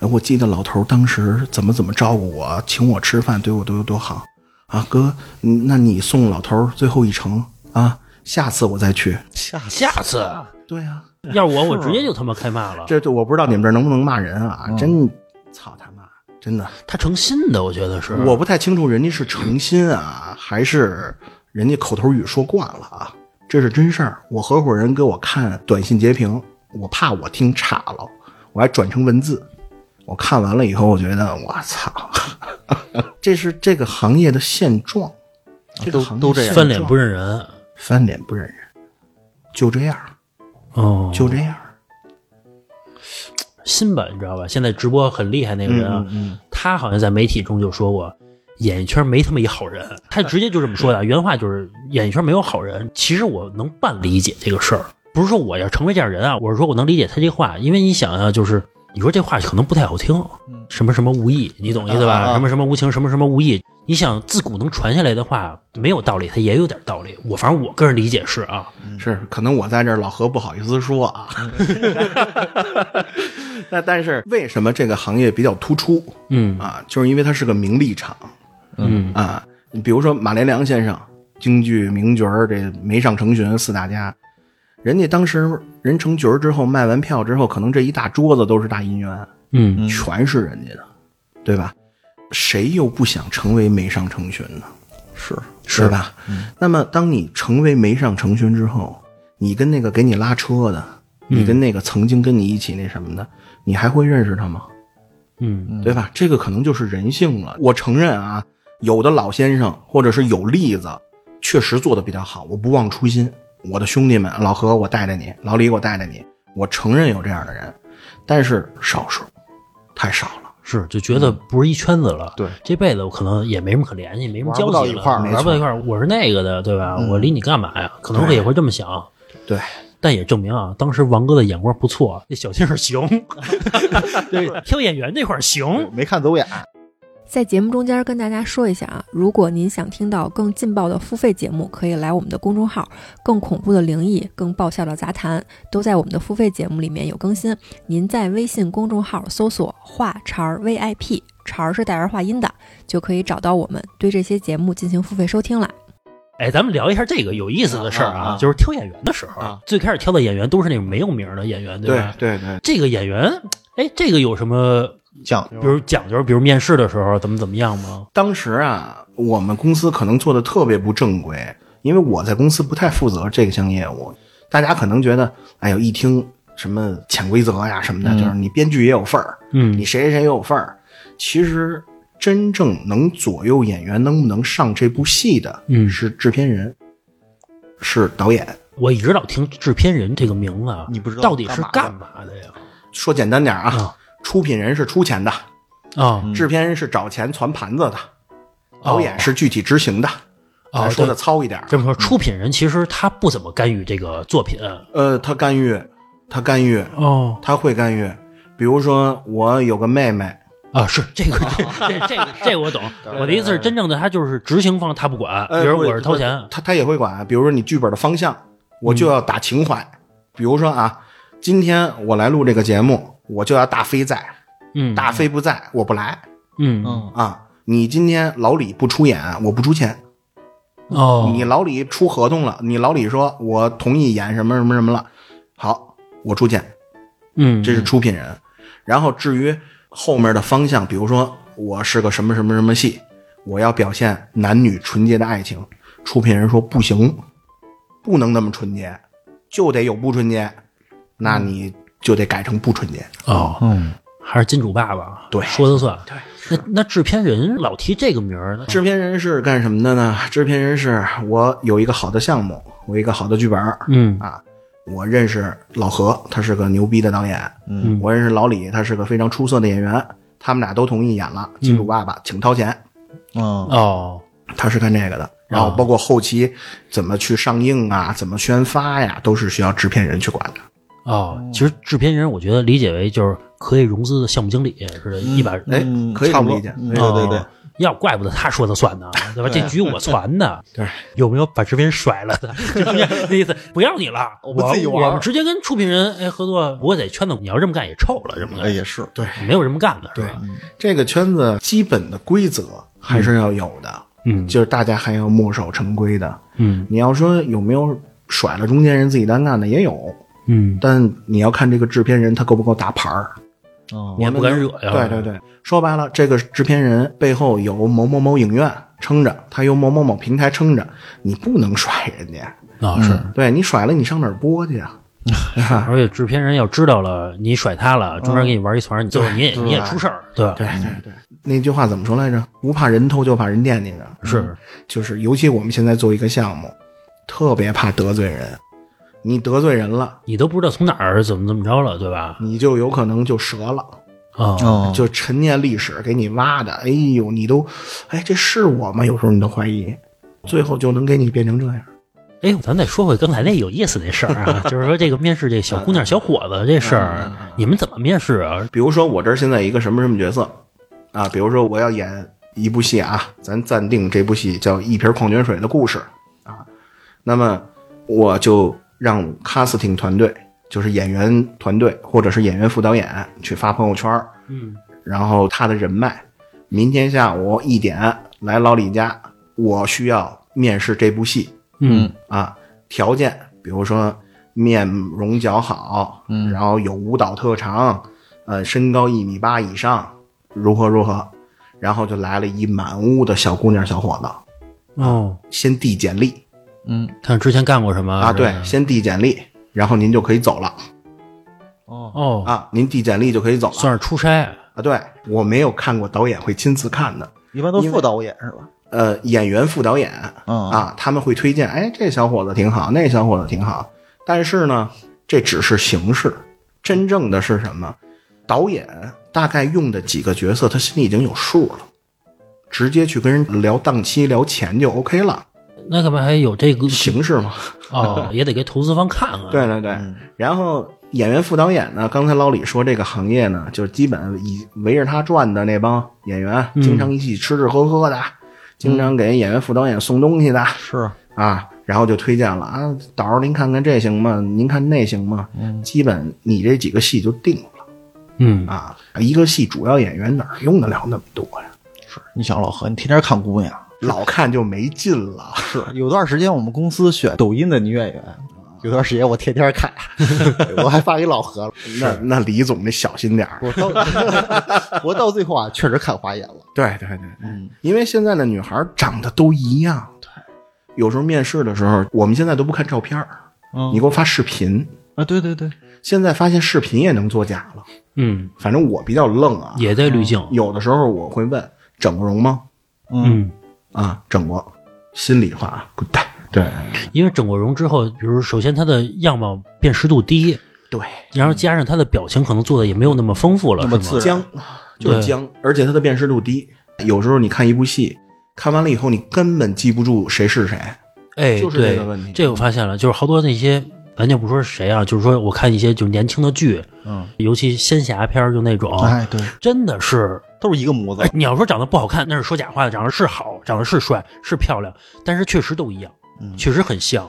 哎我记得老头儿当时怎么怎么照顾我，请我吃饭，对我都有多好啊！哥，嗯那你送老头儿最后一程啊，下次我再去。下下次对呀、要是我，我直接就他妈开骂了。这这我不知道你们这儿能不能骂人啊？真操他妈，真的，他诚心的，我觉得是。我不太清楚人家是诚心啊，还是人家口头语说惯了啊？这是真事儿。我合伙人给我看短信截屏，我怕我听岔了，我还转成文字。我看完了以后，我觉得我操，这是这个行业的现状，这个都行业都这样翻脸不认人。翻脸不认人，就这样，哦，就这样。新版你知道吧？现在直播很厉害那个人啊，嗯他好像在媒体中就说过，演艺圈没他妈一好人，他直接就这么说的，原话就是演艺圈没有好人。其实我能半理解这个事儿，不是说我要成为这样人啊，我是说我能理解他这话，因为你想啊，就是你说这话可能不太好听，什么什么无意，你懂意思吧？啊啊啊什么什么无情，什么什么无义。你想自古能传下来的话，没有道理，它也有点道理。我反正我个人理解是啊，是，可能我在这儿老何不好意思说啊。那但是为什么这个行业比较突出嗯啊？就是因为它是个名利场嗯啊。你比如说马连良先生，京剧名角儿，这梅上成群四大家，人家当时人成角儿之后，卖完票之后，可能这一大桌子都是大银元，嗯全是人家的，对吧？谁又不想成为梅上成群呢？是是吧？那么当你成为梅上成群之后，你跟那个给你拉车的，你跟那个曾经跟你一起那什么的，你还会认识他吗？嗯对吧？这个可能就是人性了。我承认啊，有的老先生或者是有例子，确实做的比较好，我不忘初心。我的兄弟们，老何我带着你，老李我带着你，我承认有这样的人，但是少数，太少了。是就觉得不是一圈子了。对，这辈子我可能也没什么可联系，没什么交集了，不到一块儿玩不到一块儿。我是那个的，对吧？我理你干嘛呀？可能会也会这么想，对，但也证明啊，当时王哥的眼光不错，这小劲儿行，对，挑演员这块儿行。没看走眼，在节目中间跟大家说一下啊，如果您想听到更劲爆的付费节目，可以来我们的公众号，更恐怖的灵异、更爆笑的杂谈，都在我们的付费节目里面有更新。您在微信公众号搜索“话茬儿 VIP”，茬儿是带儿化音的，就可以找到我们，对这些节目进行付费收听了。哎，咱们聊一下这个有意思的事儿啊，啊啊就是挑演员的时候，啊最开始挑的演员都是那种没有名儿的演员，对吧？对对，这个演员，哎，这个有什么，讲比如讲究，比如面试的时候怎么怎么样吗？当时啊，我们公司可能做的特别不正规，因为我在公司不太负责这个项业务。大家可能觉得，哎呦，一听什么潜规则呀什么的，嗯就是你编剧也有份儿，嗯你谁谁谁也有份儿。其实真正能左右演员能不能上这部戏的，嗯是制片人，是导演，我一直老听制片人这个名字啊，你不知道到底是干干嘛的呀？说简单点啊，啊出品人是出钱的，啊。制片人是找钱攒盘子的，导演哦是具体执行的。啊说的糙一点，这么说，出品人其实他不怎么干预这个作品呃，他干预，他干预，哦。他会干预。比如说，我有个妹妹，啊，是这个这这这个这个我懂。我的意思是，真正的他就是执行方，他不管，比如我是掏钱，他他也会管。比如说你剧本的方向，我就要打情怀。比如说啊，今天我来录这个节目，我就要大飞在，嗯。大飞不在，我不来。嗯。嗯啊。你今天老李不出演，我不出钱。哦，你老李出合同了，你老李说我同意演什么什么什么了，好，我出钱，嗯。这是出品人。然后至于后面的方向，比如说我是个什么什么什么戏，我要表现男女纯洁的爱情，出品人说不行，不能那么纯洁，就得有不纯洁，那你就得改成不纯洁。哦，嗯，还是金主爸爸对说的算。对，那那制片人老提这个名儿，那制片人是干什么的呢？制片人是我有一个好的项目，我一个好的剧本，嗯啊，我认识老何，他是个牛逼的导演。嗯我认识老李，他是个非常出色的演员。他们俩都同意演了，金主爸爸请掏钱，嗯，哦他是干这个的。然后包括后期怎么去上映啊，怎么宣发呀，都是需要制片人去管的。哦，其实制片人我觉得理解为就是可以融资的项目经理似的，一把哎嗯，可以差不多这么理解嗯对对对哦，要怪不得他说的算呢，对吧？这局我传的，对，有没有把制片人甩了的？那意思，不要你了，我我们自己玩我们直接跟出品人哎合作，不过在圈子你要这么干也臭了，这么干哎也是，对，没有这么干的，对是吧这个圈子基本的规则还是要有的，嗯就是大家还要墨守成规的。嗯你要说有没有甩了中间人自己单干的，也有，嗯，但你要看这个制片人他够不够打牌儿。哦我也不敢惹呀，对对对，说白了，这个制片人背后有某某某影院撑着，他有某某某平台撑着，你不能甩人家。啊是，对你甩了，你上哪儿播去啊？而且制片人要知道了你甩他了，中间给你玩一团，你最后你也你也出事儿，对？对对对，那句话怎么说来着？不怕人偷，就怕人惦记着。是，就是尤其我们现在做一个项目，特别怕得罪人。你得罪人了，你都不知道从哪儿怎么怎么着了，对吧？你就有可能就折了。啊，哦，就陈年历史给你挖的，哎呦，你都，哎，这是我吗？有时候你都怀疑，最后就能给你变成这样。哎，咱再说回刚才那有意思那事儿啊，就是说这个面试这小姑娘、小伙子这事儿，你们怎么面试啊？比如说我这儿现在一个什么什么角色啊，比如说我要演一部戏啊，咱暂定这部戏叫《一瓶矿泉水的故事》啊，那么我就让 casting 团队，就是演员团队或者是演员副导演去发朋友圈儿，嗯然后他的人脉，明天下午一点来老李家，我需要面试这部戏嗯啊，条件比如说面容姣好，嗯然后有舞蹈特长，呃，身高一米八以上，如何如何，然后就来了一满屋的小姑娘小伙子，哦，先递简历嗯。看之前干过什么？啊，对，先递简历，然后您就可以走了。哦。哦，啊，您递简历就可以走了。算是出差，啊，对我没有看过导演会亲自看的，一般都副导演是吧？呃，演员副导演，嗯。啊，他们会推荐，哎，这小伙子挺好，那小伙子挺好。但是呢，这只是形式，真正的是什么？导演大概用的几个角色，他心里已经有数了，直接去跟人聊档期、聊钱就 OK 了，那干嘛还有这个形式嘛。哦，也得给投资方看看。对对对。然后演员副导演呢，刚才老李说这个行业呢，就是基本以围着他转的那帮演员，经常一起吃吃喝喝的，经常给演员副导演送东西的，是，啊，然后就推荐了啊，导儿您看看这行吗？您看那行吗？嗯基本你这几个戏就定了嗯啊。一个戏主要演员哪用得了那么多呀？是你想老何，你天天看姑娘，老看就没劲了。是有段时间我们公司选抖音的女演员，有段时间我天天看，我还发给老何了。那那李总得小心点儿。我到我到最后啊，确实看花眼了。对对对，嗯，因为现在的女孩长得都一样。对，有时候面试的时候，我们现在都不看照片儿嗯你给我发视频。啊，对对对，现在发现视频也能作假了，嗯，反正我比较愣啊。也在滤镜。有的时候我会问整过容吗？嗯，嗯，啊，整过。心里话，滚蛋！对因为整过容之后，比如首先他的样貌辨识度低，对，然后加上他的表情可能做的也没有那么丰富了，是吗那么自然僵就是僵，而且他的辨识度低。有时候你看一部戏，看完了以后，你根本记不住谁是谁，哎，就是对这个问题这个我发现了，就是好多那些，咱就不说是谁啊，就是说我看一些就是年轻的剧，嗯，尤其仙侠片儿就那种，哎，对，真的是。都是一个模子哎，，你要说长得不好看，那是说假话的。长得是好，长得是帅，是漂亮，但是确实都一样，嗯确实很像。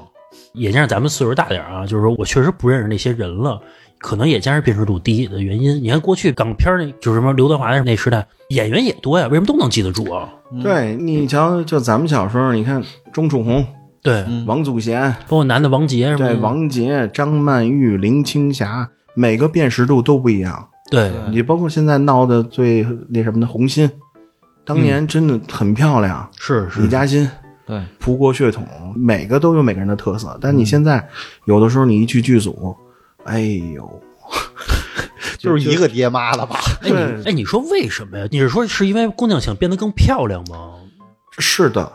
也加上咱们岁数大点儿啊，就是说我确实不认识那些人了，可能也加上辨识度低的原因。你看过去港片儿那，就是什么刘德华那时代，演员也多呀，为什么都能记得住啊？对你瞧，就咱们小时候，你看钟楚红、对，嗯王祖贤，包括男的王杰什么的，对王杰、张曼玉、林青霞，每个辨识度都不一样。对你包括现在闹的最那什么的红心，当年真的很漂亮。是是李嘉欣、对，葡国血统，每个都有每个人的特色。但你现在有的时候你一去剧组，哎呦，就是一个爹妈了吧？哎你哎，你说为什么呀？你是说是因为姑娘想变得更漂亮吗？是的，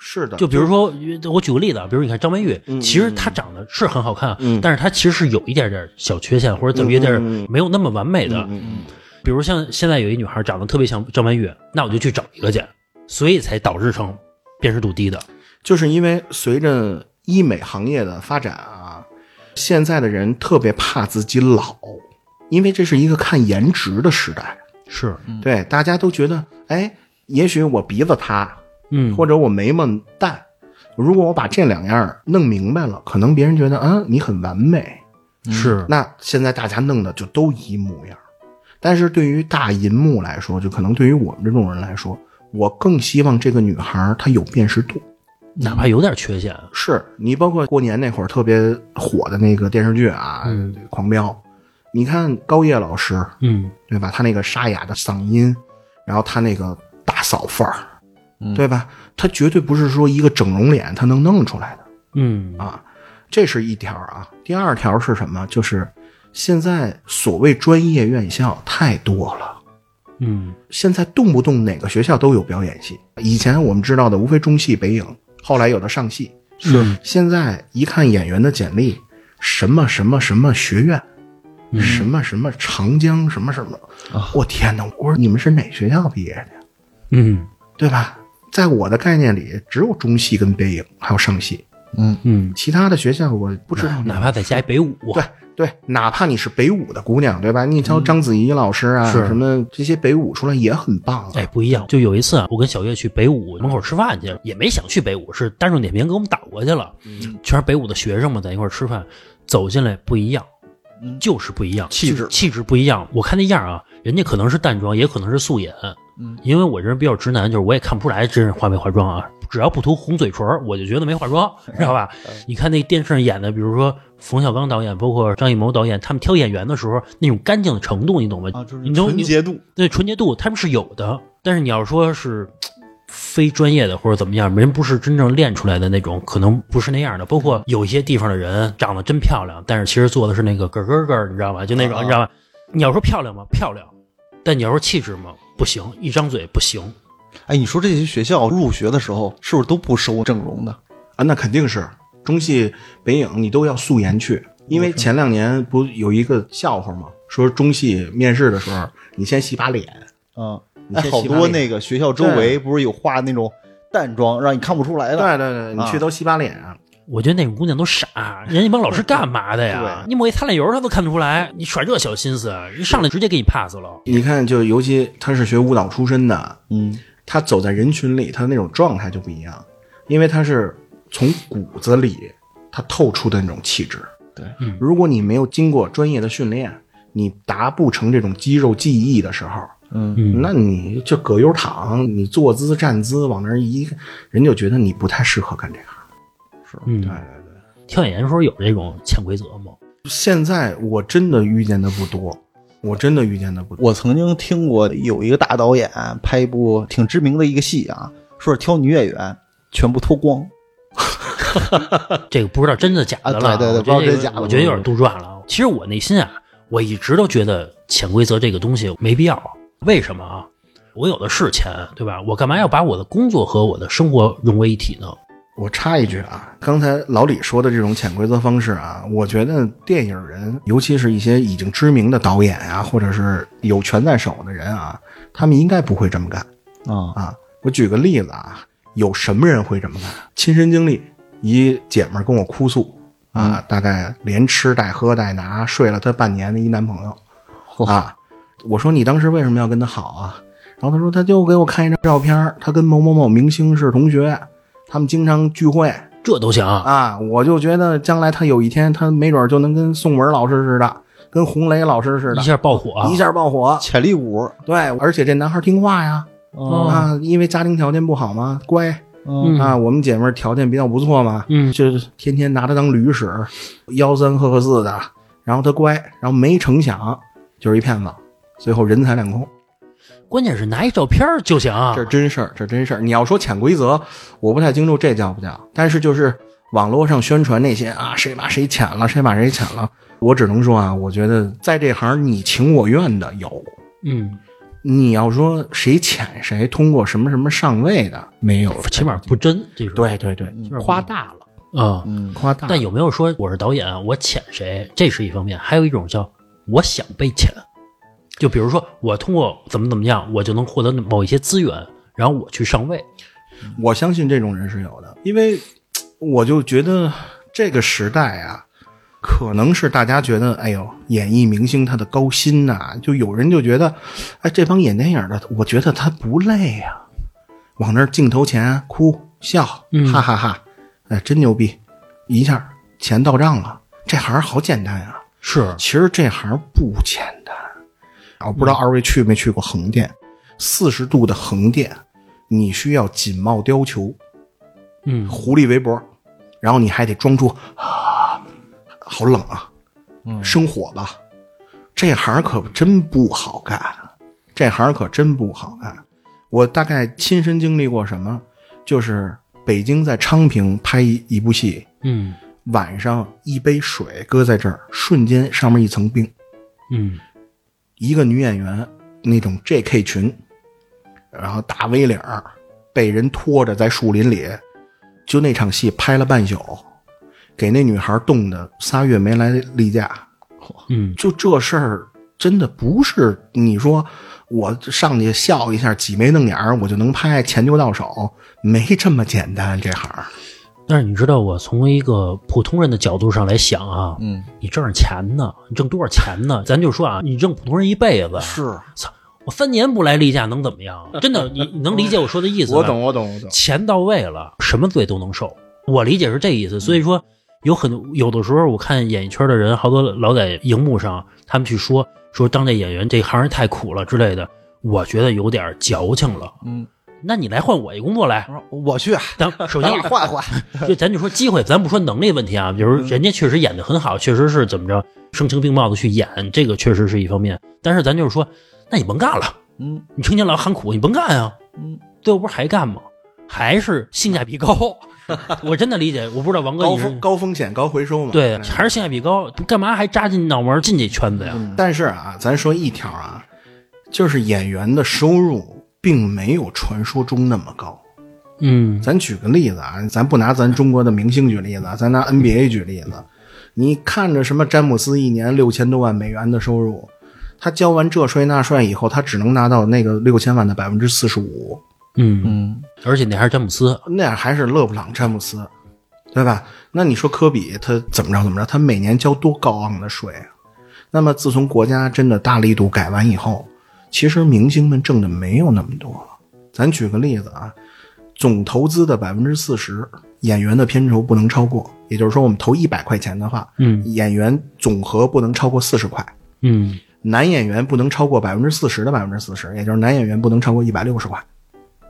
是的。就比如说，我举个例子啊，比如你看张曼玉，嗯其实她长得是很好看，嗯但是她其实是有一点点小缺陷，或者怎么有点没有那么完美的。嗯嗯比如像现在有一女孩长得特别像张曼玉，那我就去找一个去，所以才导致成辨识度低的。就是因为随着医美行业的发展啊，现在的人特别怕自己老，因为这是一个看颜值的时代。是，对，大家都觉得，哎，也许我鼻子塌，嗯，或者我眉毛淡，如果我把这两样弄明白了，可能别人觉得，啊，你很完美。是，那现在大家弄的就都一模样，但是对于大银幕来说，就可能对于我们这种人来说，我更希望这个女孩她有辨识度。哪怕有点缺陷，是你包括过年那会儿特别火的那个电视剧啊，嗯狂飙》，你看高叶老师嗯，对吧？他那个沙哑的嗓音，然后他那个大嫂范儿，嗯对吧？他绝对不是说一个整容脸他能弄出来的嗯啊，这是一条啊。第二条是什么？就是现在所谓专业院校太多了。嗯，现在动不动哪个学校都有表演系，以前我们知道的无非中戏、北影，后来有的上戏。是，现在一看演员的简历，什么什么什么学院，嗯什么什么长江什么什么，啊我天哪！我说你们是哪学校毕业的呀？嗯对吧？在我的概念里，只有中戏跟北影，还有上戏，嗯，嗯，其他的学校我不知道。哪怕再加一北舞，对对，哪怕你是北舞的姑娘，对吧？你瞧章子怡老师啊，是什么这些北舞出来也很棒啊。哎，不一样。就有一次啊，我跟小月去北舞门口吃饭去，也没想去北舞，是大众点评给我们打过去了。全是北舞的学生嘛，在一块吃饭，走进来不一样，嗯就是不一样，气质气质不一样。我看那样啊，人家可能是淡妆，也可能是素颜。嗯，因为我这人比较直男，就是我也看不出来真人化没化妆啊。只要不涂红嘴唇，我就觉得没化妆，知道吧？你看那电视上演的，比如说冯小刚导演，包括张艺谋导演，他们挑演员的时候那种干净的程度，你懂吗？啊，就是纯洁度，对纯洁度他们是有的，但是你要说是非专业的或者怎么样，人不是真正练出来的那种，可能不是那样的。包括有一些地方的人长得真漂亮，但是其实做的是那个咯咯咯，你知道吧？就那种，啊你知道吧？你要说漂亮吗？漂亮，但你要说气质吗？不行，一张嘴不行。哎，你说这些学校入学的时候是不是都不收整容的？啊，那肯定是中戏、北影，你都要素颜去，因为前两年不有一个笑话吗？说中戏面试的时候，你先洗把脸，嗯，好多那个学校周围不是有画那种淡妆，让你看不出来的。对对对，你去啊都洗把脸，我觉得那种姑娘都傻，人家那帮老师干嘛的呀？你抹一擦脸油，她都看得出来，你耍这小心思，一上来直接给你 pass 了。你看，就尤其她是学舞蹈出身的，嗯，她走在人群里，她的那种状态就不一样，因为他是从骨子里他透出的那种气质。对，嗯如果你没有经过专业的训练，你达不成这种肌肉记忆的时候，嗯嗯，那你就葛优躺，你坐姿站姿往那儿一，人就觉得你不太适合干这行。嗯，对对对，挑演员的时候有这种潜规则吗？现在我真的遇见的不多，我真的遇见的不多。我曾经听过有一个大导演拍一部挺知名的一个戏啊，说是挑女演员全部脱光，这个不知道真的假的了，啊对对对我觉得这个不知道真假的我觉得有点杜撰了。其实我内心啊，我一直都觉得潜规则这个东西没必要。为什么啊？我有的是钱，对吧？我干嘛要把我的工作和我的生活融为一体呢？我插一句啊，刚才老李说的这种潜规则方式啊，我觉得电影人，尤其是一些已经知名的导演啊，或者是有权在手的人啊，他们应该不会这么干啊啊。我举个例子啊，有什么人会这么干？亲身经历，一姐们儿跟我哭诉啊，大概连吃带喝带拿，睡了她半年的一男朋友啊。我说你当时为什么要跟他好啊？然后他说他就给我看一张照片，他跟某某某明星是同学，他们经常聚会。这都行。啊。我就觉得将来他有一天他没准就能跟宋文老师似的，跟洪雷老师似的，一下爆火，一下爆火。潜力股。对，而且这男孩听话呀，啊，因为家庭条件不好嘛，乖。嗯。啊。我们姐妹儿条件比较不错嘛，嗯。就是天天拿他当驴使，吆三喝喝四的，然后他乖，然后没成想就是一骗子，最后人财两空。关键是拿一照片就行。这是真事儿，这是真事儿。你要说潜规则，我不太清楚这叫不叫，但是就是网络上宣传那些啊，谁把谁潜了，谁把谁潜了，我只能说啊，我觉得在这行你情我愿的有，嗯，你要说谁潜谁，通过什么什么上位的没有，起码不真，这种对对对，夸大了，啊。嗯夸大。但有没有说我是导演，我潜谁？这是一方面，还有一种叫我想被潜，就比如说我通过怎么怎么样，我就能获得某一些资源，然后我去上位。我相信这种人是有的，因为我就觉得这个时代啊，可能是大家觉得，哎呦，演艺明星他的高薪呐、就有人就觉得，哎，这帮演电影的，我觉得他不累呀、往那儿镜头前哭笑，嗯哈哈哈哎，真牛逼，一下钱到账了，这行好简单啊。是，其实这行不简单。我不知道二位去没去过横店，四十度的横店，你需要锦帽貂裘，嗯狐狸围脖，然后你还得装出啊，好冷啊，嗯生火吧。这行可真不好干，这行可真不好干。我大概亲身经历过什么，就是北京在昌平拍一一部戏，嗯晚上一杯水搁在这儿，瞬间上面一层冰。嗯一个女演员那种 J.K. 裙，然后大 V 领儿，被人拖着在树林里，就那场戏拍了半宿，给那女孩冻的仨月没来例假。嗯，就这事儿，真的不是你说我上去笑一下，挤眉弄眼儿，我就能拍，钱就到手，没这么简单。这行，但是你知道，我从一个普通人的角度上来想啊，嗯，你挣着钱呢，你挣多少钱呢？咱就说啊，你挣普通人一辈子，是操，我三年不来例假能怎么样？真的，你你 能理解我说的意思吧？我懂，我懂，我懂。钱到位了，什么罪都能受。我理解是这意思。所以说，有很多有的时候，我看演艺圈的人，好多老在荧幕上，他们去说说当这演员这行太苦了之类的，我觉得有点矫情了。嗯，那你来换我一工作来，我去，咱 首先换换，就咱就说机会，咱不说能力问题啊，比如人家确实演的很好，确实是怎么着声情并茂的去演，这个确实是一方面。但是咱就是说，那你甭干了，嗯你成天老喊苦，你甭干啊，嗯，最后不是还干吗？还是性价比高？我真的理解，我不知道王哥高风高风险高回收嘛？对，还是性价比高？干嘛还扎进脑门进这圈子呀？但是啊，咱说一条啊，就是演员的收入并没有传说中那么高。嗯咱举个例子啊，咱不拿咱中国的明星举例子，咱拿 NBA 举例子。你看着什么詹姆斯一年六千多万美元的收入，他交完这税那税以后，他只能拿到那个六千万的百分之四十五，嗯，嗯而且那还是詹姆斯，那还是勒布朗詹姆斯，对吧？那你说科比他怎么着怎么着，他每年交多高昂的税啊？那么自从国家真的大力度改完以后，其实明星们挣的没有那么多了。咱举个例子啊，总投资的百分之四十，演员的片酬不能超过，也就是说，我们投一百块钱的话，嗯演员总和不能超过四十块，嗯男演员不能超过百分之四十的百分之四十，也就是男演员不能超过一百六十块。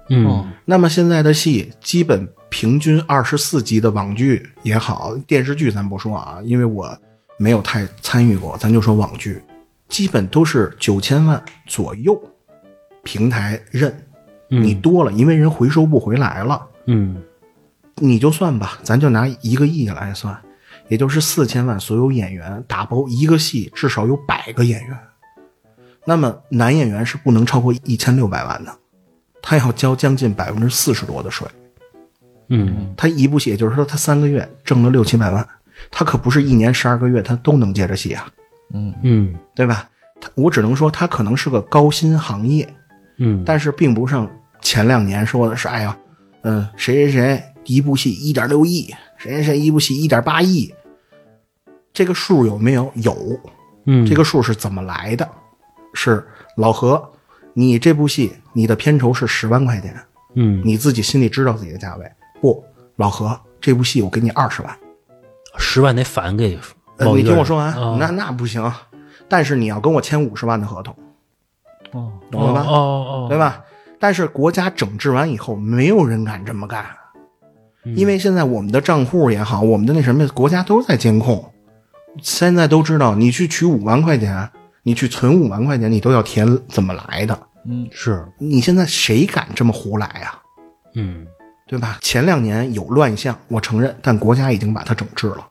嗯那么现在的戏基本平均二十四集的网剧也好，电视剧咱不说啊，因为我没有太参与过，咱就说网剧，基本都是九千万左右，平台认，嗯，你多了，因为人回收不回来了，嗯。你就算吧，咱就拿一个亿来算，也就是四千万，所有演员打包一个戏至少有百个演员，那么男演员是不能超过一千六百万的，他要交将近百分之四十多的税。嗯。他一部戏，也就是说他三个月挣了六七百万，他可不是一年十二个月他都能接着戏啊，嗯嗯对吧？他我只能说他可能是个高薪行业，嗯，但是并不像前两年说的是，哎呀，嗯、谁谁谁一部戏一点六亿，谁谁谁一部戏一点八亿，这个数有没有？有，嗯这个数是怎么来的？是老何，你这部戏你的片酬是十万块钱，嗯你自己心里知道自己的价位。不，老何，这部戏我给你二十万。十万得返给你听我说完，啊那那不行，但是你要跟我签五十万的合同，哦，懂了吧？哦哦，对吧？但是国家整治完以后，没有人敢这么干，嗯因为现在我们的账户也好，我们的那什么，国家都在监控。现在都知道，你去取五万块钱，你去存五万块钱，你都要填怎么来的。嗯是你现在谁敢这么胡来呀、嗯对吧？前两年有乱象，我承认，但国家已经把它整治了。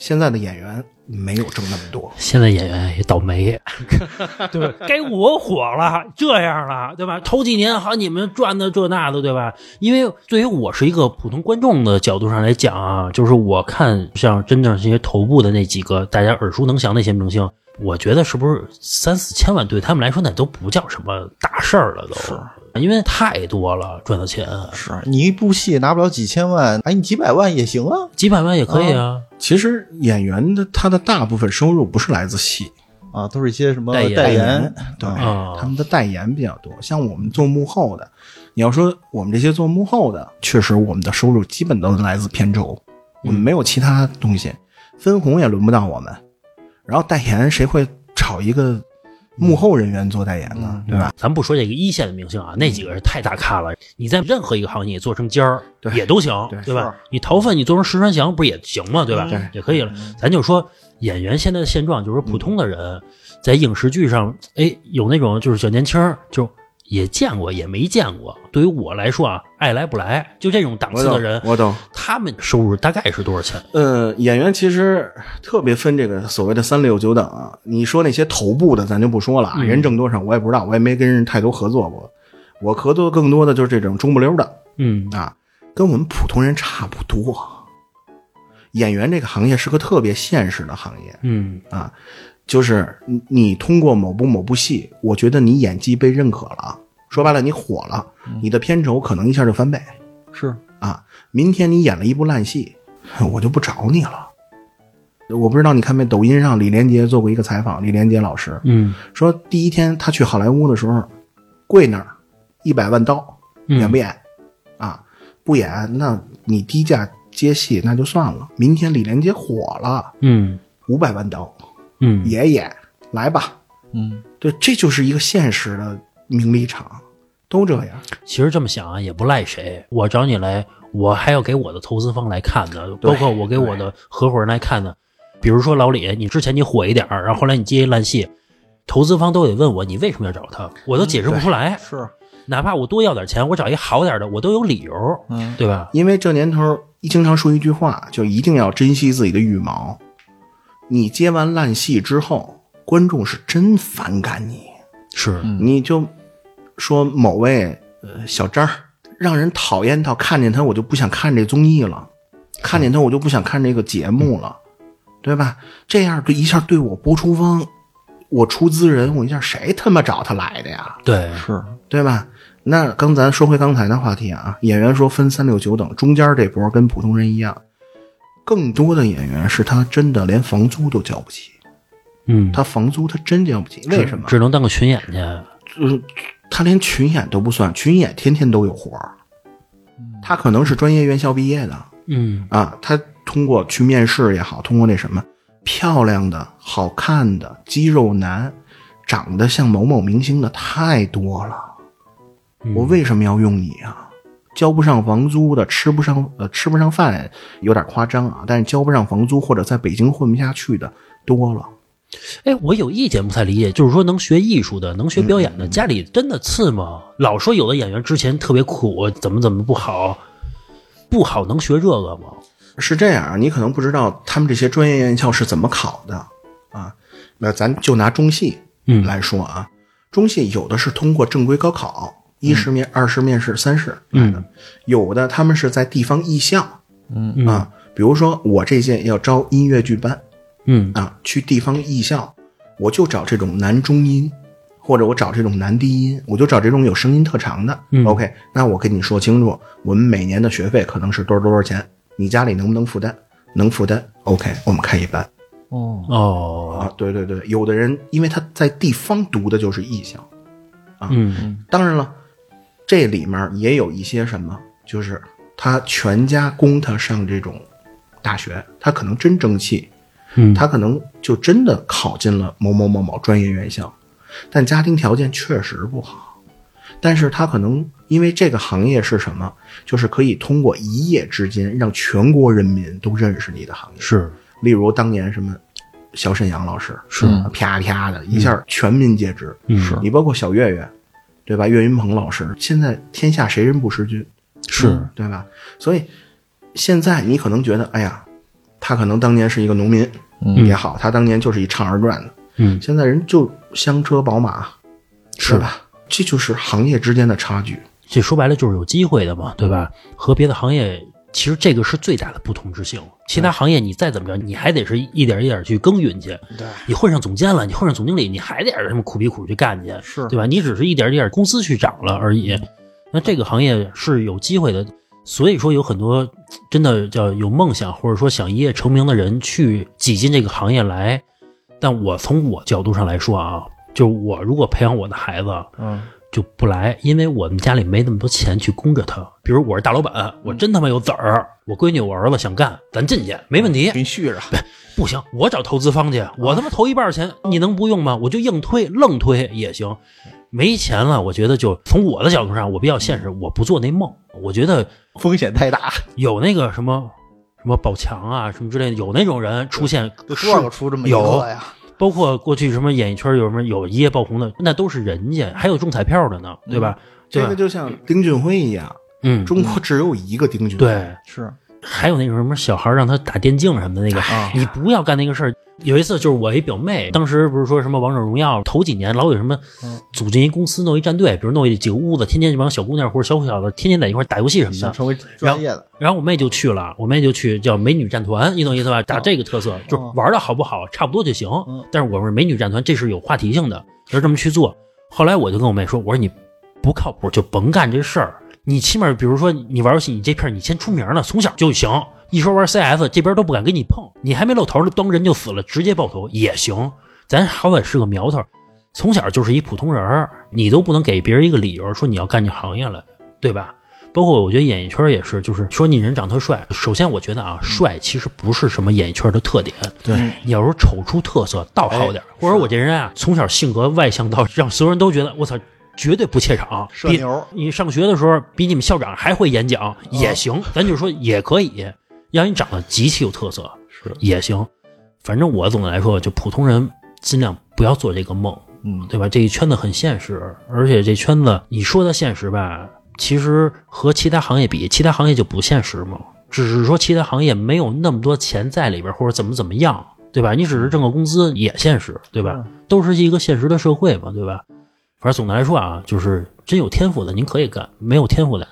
啊，现在的演员没有挣那么多。现在演员也倒霉，对吧？该我火了，这样了，对吧？头几年好，你们赚的这那的，对吧？因为对于我是一个普通观众的角度上来讲啊，就是我看像真正这些头部的那几个大家耳熟能详的一些明星，我觉得是不是三四千万对他们来说那都不叫什么大事儿了，都是因为太多了，赚的钱是你一部戏拿不了几千万，哎，你几百万也行啊。几百万也可以啊。其实演员的他的大部分收入不是来自戏，啊，都是一些什么代言。代言，对，啊他们的代言比较多。像我们做幕后的，你要说我们这些做幕后的，确实我们的收入基本都来自片酬，我们没有其他东西，分红也轮不到我们。然后代言谁会炒一个幕后人员做代言呢？对吧？咱不说这个一线的明星啊，那几个人太大咖了。你在任何一个行业做成尖儿也都行，对吧？你逃犯你做成石川翔不是也行吗？对吧？对也可以了。咱就说演员现在的现状，就是说普通的人在影视剧上，哎，有那种就是小年轻儿，就也见过也没见过。对于我来说啊，爱来不来，就这种档次的人，我懂。他们收入大概是多少钱？呃，演员其实特别分这个所谓的三六九等啊。你说那些头部的，咱就不说了啊，人挣多少我也不知道，我也没跟人太多合作过。我合作更多的就是这种中不溜的嗯啊，跟我们普通人差不多。演员这个行业是个特别现实的行业嗯啊，就是你你通过某部某部戏，我觉得你演技被认可了，说白了你火了，你的片酬可能一下就翻倍。是啊，明天你演了一部烂戏，我就不找你了。我不知道你看没？抖音上李连杰做过一个采访，李连杰老师嗯说，第一天他去好莱坞的时候，跪那儿，一百万刀，嗯演不演？啊，不演，那你低价接戏那就算了。明天李连杰火了，嗯五百万刀嗯，爷爷，来吧。嗯，对，这就是一个现实的名利场，都这样。其实这么想啊，也不赖谁。我找你来，我还要给我的投资方来看呢，包括我给我的合伙人来看呢。比如说老李，你之前你火一点儿，然后后来你接一烂戏，投资方都得问我你为什么要找他，我都解释不出来。是，哪怕我多要点钱，我找一好点的，我都有理由，嗯，对吧？因为这年头一经常说一句话，就一定要珍惜自己的羽毛。你接完烂戏之后，观众是真反感你，是，你就说某位呃小张儿让人讨厌到看见他我就不想看这综艺了，看见他我就不想看这个节目了，对吧？这样对一下对我播出方，我出资人，我一下谁他妈找他来的呀？对，是，对吧？那刚咱说回刚才的话题啊，演员说分三六九等，中间这波跟普通人一样，更多的演员是他真的连房租都交不起，嗯，他房租他真交不起，为什么？只能当个群演去。就是他连群演都不算，群演天天都有活儿，他可能是专业院校毕业的嗯啊，他通过去面试也好，通过那什么，漂亮的、好看的、肌肉男，长得像某某明星的太多了。嗯我为什么要用你啊？交不上房租的，吃不上呃吃不上饭，有点夸张啊。但是交不上房租或者在北京混不下去的多了。哎，我有意见不太理解，就是说能学艺术的，能学表演的，家里真的次吗？老说有的演员之前特别苦，怎么怎么不好，不好能学这个吗？是这样啊，你可能不知道他们这些专业院校是怎么考的啊。那咱就拿中戏嗯来说啊，中戏有的是通过正规高考一是面、二是面试、三试来的。有的他们是在地方艺校，嗯啊，比如说我这届要招音乐剧班嗯啊，去地方艺校，我就找这种男中音，或者我找这种男低音，我就找这种有声音特长的。嗯 OK，那我跟你说清楚，我们每年的学费可能是多少多少钱，你家里能不能负担？能负担，OK，我们开一班。哦，哦啊，对对对，有的人因为他在地方读的就是艺校，啊嗯当然了，这里面也有一些什么，就是他全家供他上这种大学，他可能真争气，嗯。他可能就真的考进了某某某某专业院校，但家庭条件确实不好，但是他可能因为这个行业是什么，就是可以通过一夜之间让全国人民都认识你的行业，是。例如当年什么小沈阳老师是。啪啪的一下全民皆知，是你包括小岳岳，对吧？岳云鹏老师，现在天下谁人不识君，是对吧？所以现在你可能觉得，哎呀，他可能当年是一个农民也好，他当年就是一唱二转的，嗯现在人就香车宝马，是是吧？这就是行业之间的差距。这说白了就是有机会的嘛，对吧？和别的行业，其实这个是最大的不同之性。其他行业你再怎么着，你还得是一点一点去耕耘去。对，你混上总监了，你混上总经理，你还得什么苦逼苦去干去，是对吧？你只是一点一点公司去涨了而已。那这个行业是有机会的，所以说有很多真的叫有梦想或者说想一夜成名的人去挤进这个行业来。但我从我角度上来说啊，就我如果培养我的孩子，嗯，就不来，因为我们家里没那么多钱去供着他。比如我是大老板，我真他妈有子儿，我闺女我儿子想干，咱进去没问题给。你续着，不行，我找投资方去，我他妈投一半钱，你能不用吗？我就硬推，愣推也行。没钱了，我觉得就从我的角度上，我比较现实，我不做那梦。我觉得风险太大，有那个什么什么宝强啊什么之类的，有那种人出现，有多少个出这么一有个呀？包括过去什么演艺圈有什么有一夜爆红的，那都是人家，还有中彩票的呢，对吧？对吧这个就像丁俊晖一样，嗯，中国只有一个丁俊晖。对，是还有那种什么小孩让他打电竞什么的那个，啊你不要干那个事儿。有一次就是我一表妹，当时不是说什么王者荣耀头几年老有什么组建一公司弄一战队，比如弄一几个屋子，天天这帮小姑娘或者小小子天天在一块打游戏什么的。想成为专业的，然后我妹就去了，我妹就去叫美女战团，你懂意思吧？打这个特色，就是玩的好不好差不多就行。但是我们美女战团这是有话题性的，就这么去做。后来我就跟我妹说，我说你不靠谱就甭干这事儿。你起码比如说你玩游戏，你这片你先出名了，从小就行。一说玩 CS，这边都不敢跟你碰，你还没露头，当人就死了，直接爆头也行。咱好歹是个苗头，从小就是一普通人儿，你都不能给别人一个理由说你要干这行业了，对吧？包括我觉得演艺圈也是，就是说你人长特帅，首先我觉得啊，帅其实不是什么演艺圈的特点。对你要说丑出特色，倒好点儿，或者我这人啊，从小性格外向到让所有人都觉得我操，绝对不怯场，比社牛你上学的时候比你们校长还会演讲也行，咱就说也可以，让你长得极其有特色是也行。反正我总的来说，就普通人尽量不要做这个梦，嗯，对吧？这一圈子很现实，而且这圈子你说它现实吧，其实和其他行业比，其他行业就不现实嘛。只是说其他行业没有那么多钱在里边，或者怎么怎么样，对吧？你只是挣个工资也现实，对吧？都是一个现实的社会嘛，对吧？反正总的来说啊，就是真有天赋的您可以干，没有天赋的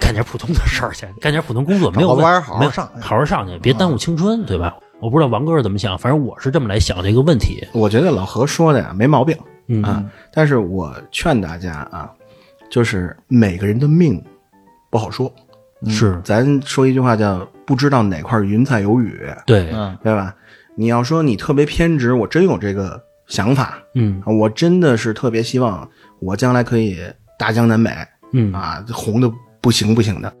干点普通的事儿去，干点普通工作没有弯儿好好上好好上去，别耽误青春，对吧？我不知道王哥是怎么想，反正我是这么来想这个问题。我觉得老何说的呀没毛病嗯啊，但是我劝大家啊，就是每个人的命不好说，是咱说一句话叫不知道哪块云彩有雨，对，嗯对吧？你要说你特别偏执，我真有这个想法，嗯我真的是特别希望我将来可以大江南北嗯啊，红的不行不行的。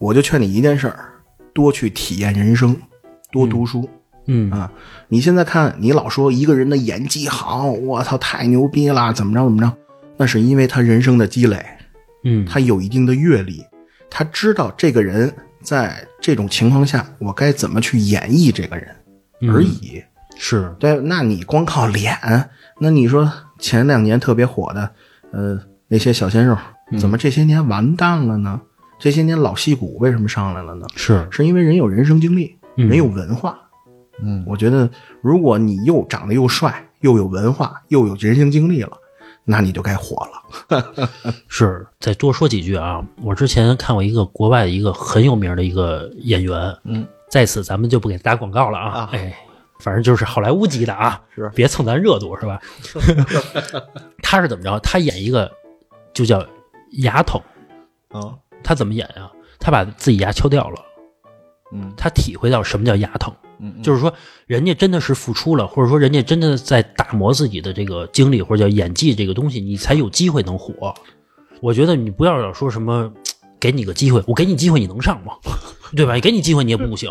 我就劝你一件事儿，多去体验人生，多读书。嗯啊，你现在看，你老说一个人的演技好，我操，太牛逼了，怎么着怎么着？那是因为他人生的积累，嗯，他有一定的阅历，他知道这个人在这种情况下，我该怎么去演绎这个人而已。是对，那你光靠脸，那你说前两年特别火的，呃，那些小鲜肉，怎么这些年完蛋了呢？这些年老戏骨为什么上来了呢？是，是因为人有人生经历，嗯人有文化。嗯，我觉得，如果你又长得又帅，又有文化，又有人生经历了，那你就该火了。是，再多说几句啊！我之前看过一个国外的一个很有名的一个演员，嗯，在此咱们就不给他打广告了啊，啊哎，反正就是好莱坞级的啊，是别蹭咱热度是吧？他是怎么着？他演一个就叫牙疼，啊，他怎么演呀？他把自己牙敲掉了，嗯他体会到什么叫牙疼。嗯，就是说，人家真的是付出了，或者说人家真的在打磨自己的这个经历或者叫演技这个东西，你才有机会能火。我觉得你不要老说什么给你个机会，我给你机会你能上吗？对吧？给你机会你也不行。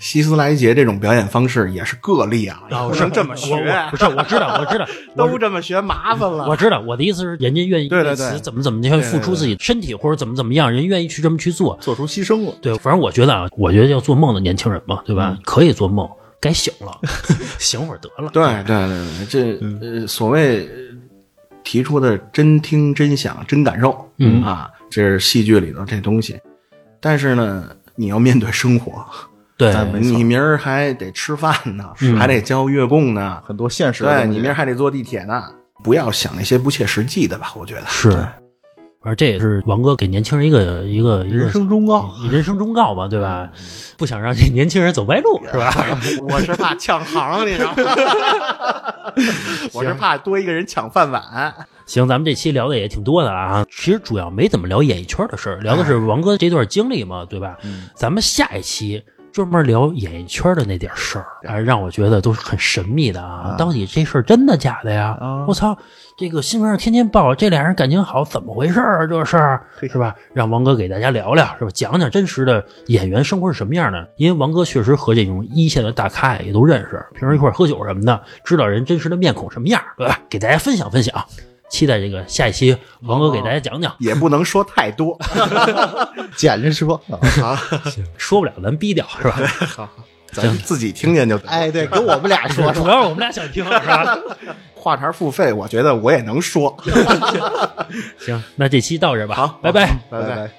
希斯莱杰这种表演方式也是个例啊，啊，不能这么学不是，我知道，我知道，我都这么学麻烦了。我知道，我的意思是，人家愿意对对对怎么怎么去付出自己身体，或者怎么怎么样，人愿意去这么去做。做出牺牲了，对，反正我觉得啊，我觉得要做梦的年轻人嘛，对吧？可以做梦，该醒了，醒会儿得了。对对对对，这呃所谓呃提出的真听真想真感受，嗯啊，这是戏剧里头这东西。但是呢，你要面对生活，对，你明儿还得吃饭呢，嗯还得交月供呢，很多现实的对你明儿还得坐地铁呢。不要想那些不切实际的吧，我觉得是，反正这也是王哥给年轻人一个一个一个人生忠告，人生忠告嘛，对吧？不想让这年轻人走歪路，是吧？我是怕抢行，你知道吗？我是怕多一个人抢饭碗。行，咱们这期聊的也挺多的啊。其实主要没怎么聊演艺圈的事儿，聊的是王哥这段经历嘛，对吧？咱们下一期专门聊演艺圈的那点事儿，哎让我觉得都是很神秘的啊。啊到底这事儿真的假的呀？啊我操，这个新闻上天天报这俩人感情好，怎么回事儿啊？这事儿是吧？让王哥给大家聊聊，是吧？讲讲真实的演员生活是什么样的。因为王哥确实和这种一线的大咖也都认识，平时一块儿喝酒什么的，知道人真实的面孔什么样，对吧？给大家分享分享。期待这个下一期王哥给大家讲讲，也不能说太多。捡着说，啊说不了咱逼掉是吧？好，咱自己听见就得。哎，对，跟我们俩说 说，主要是我们俩想听是吧？话茬付费，我觉得我也能说。行，那这期到这吧，好拜拜。拜拜拜。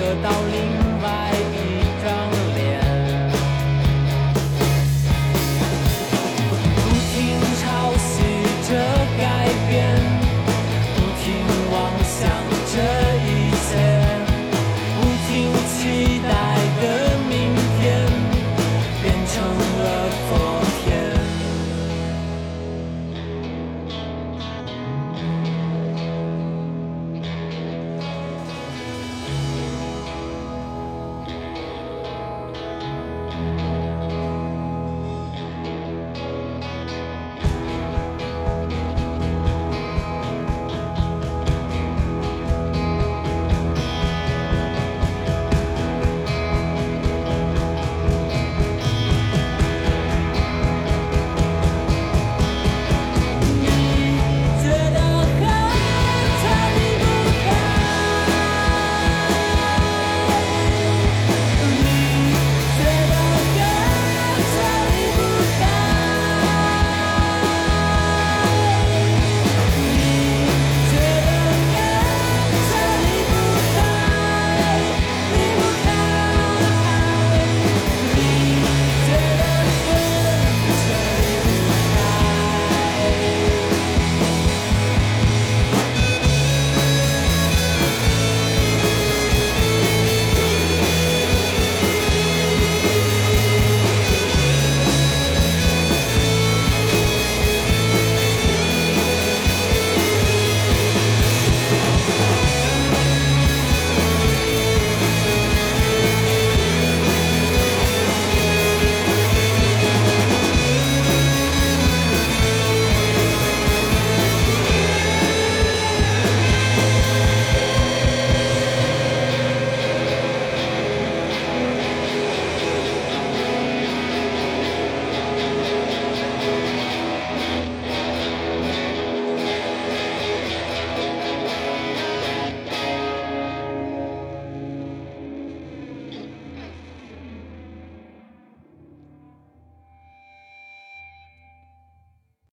的道理。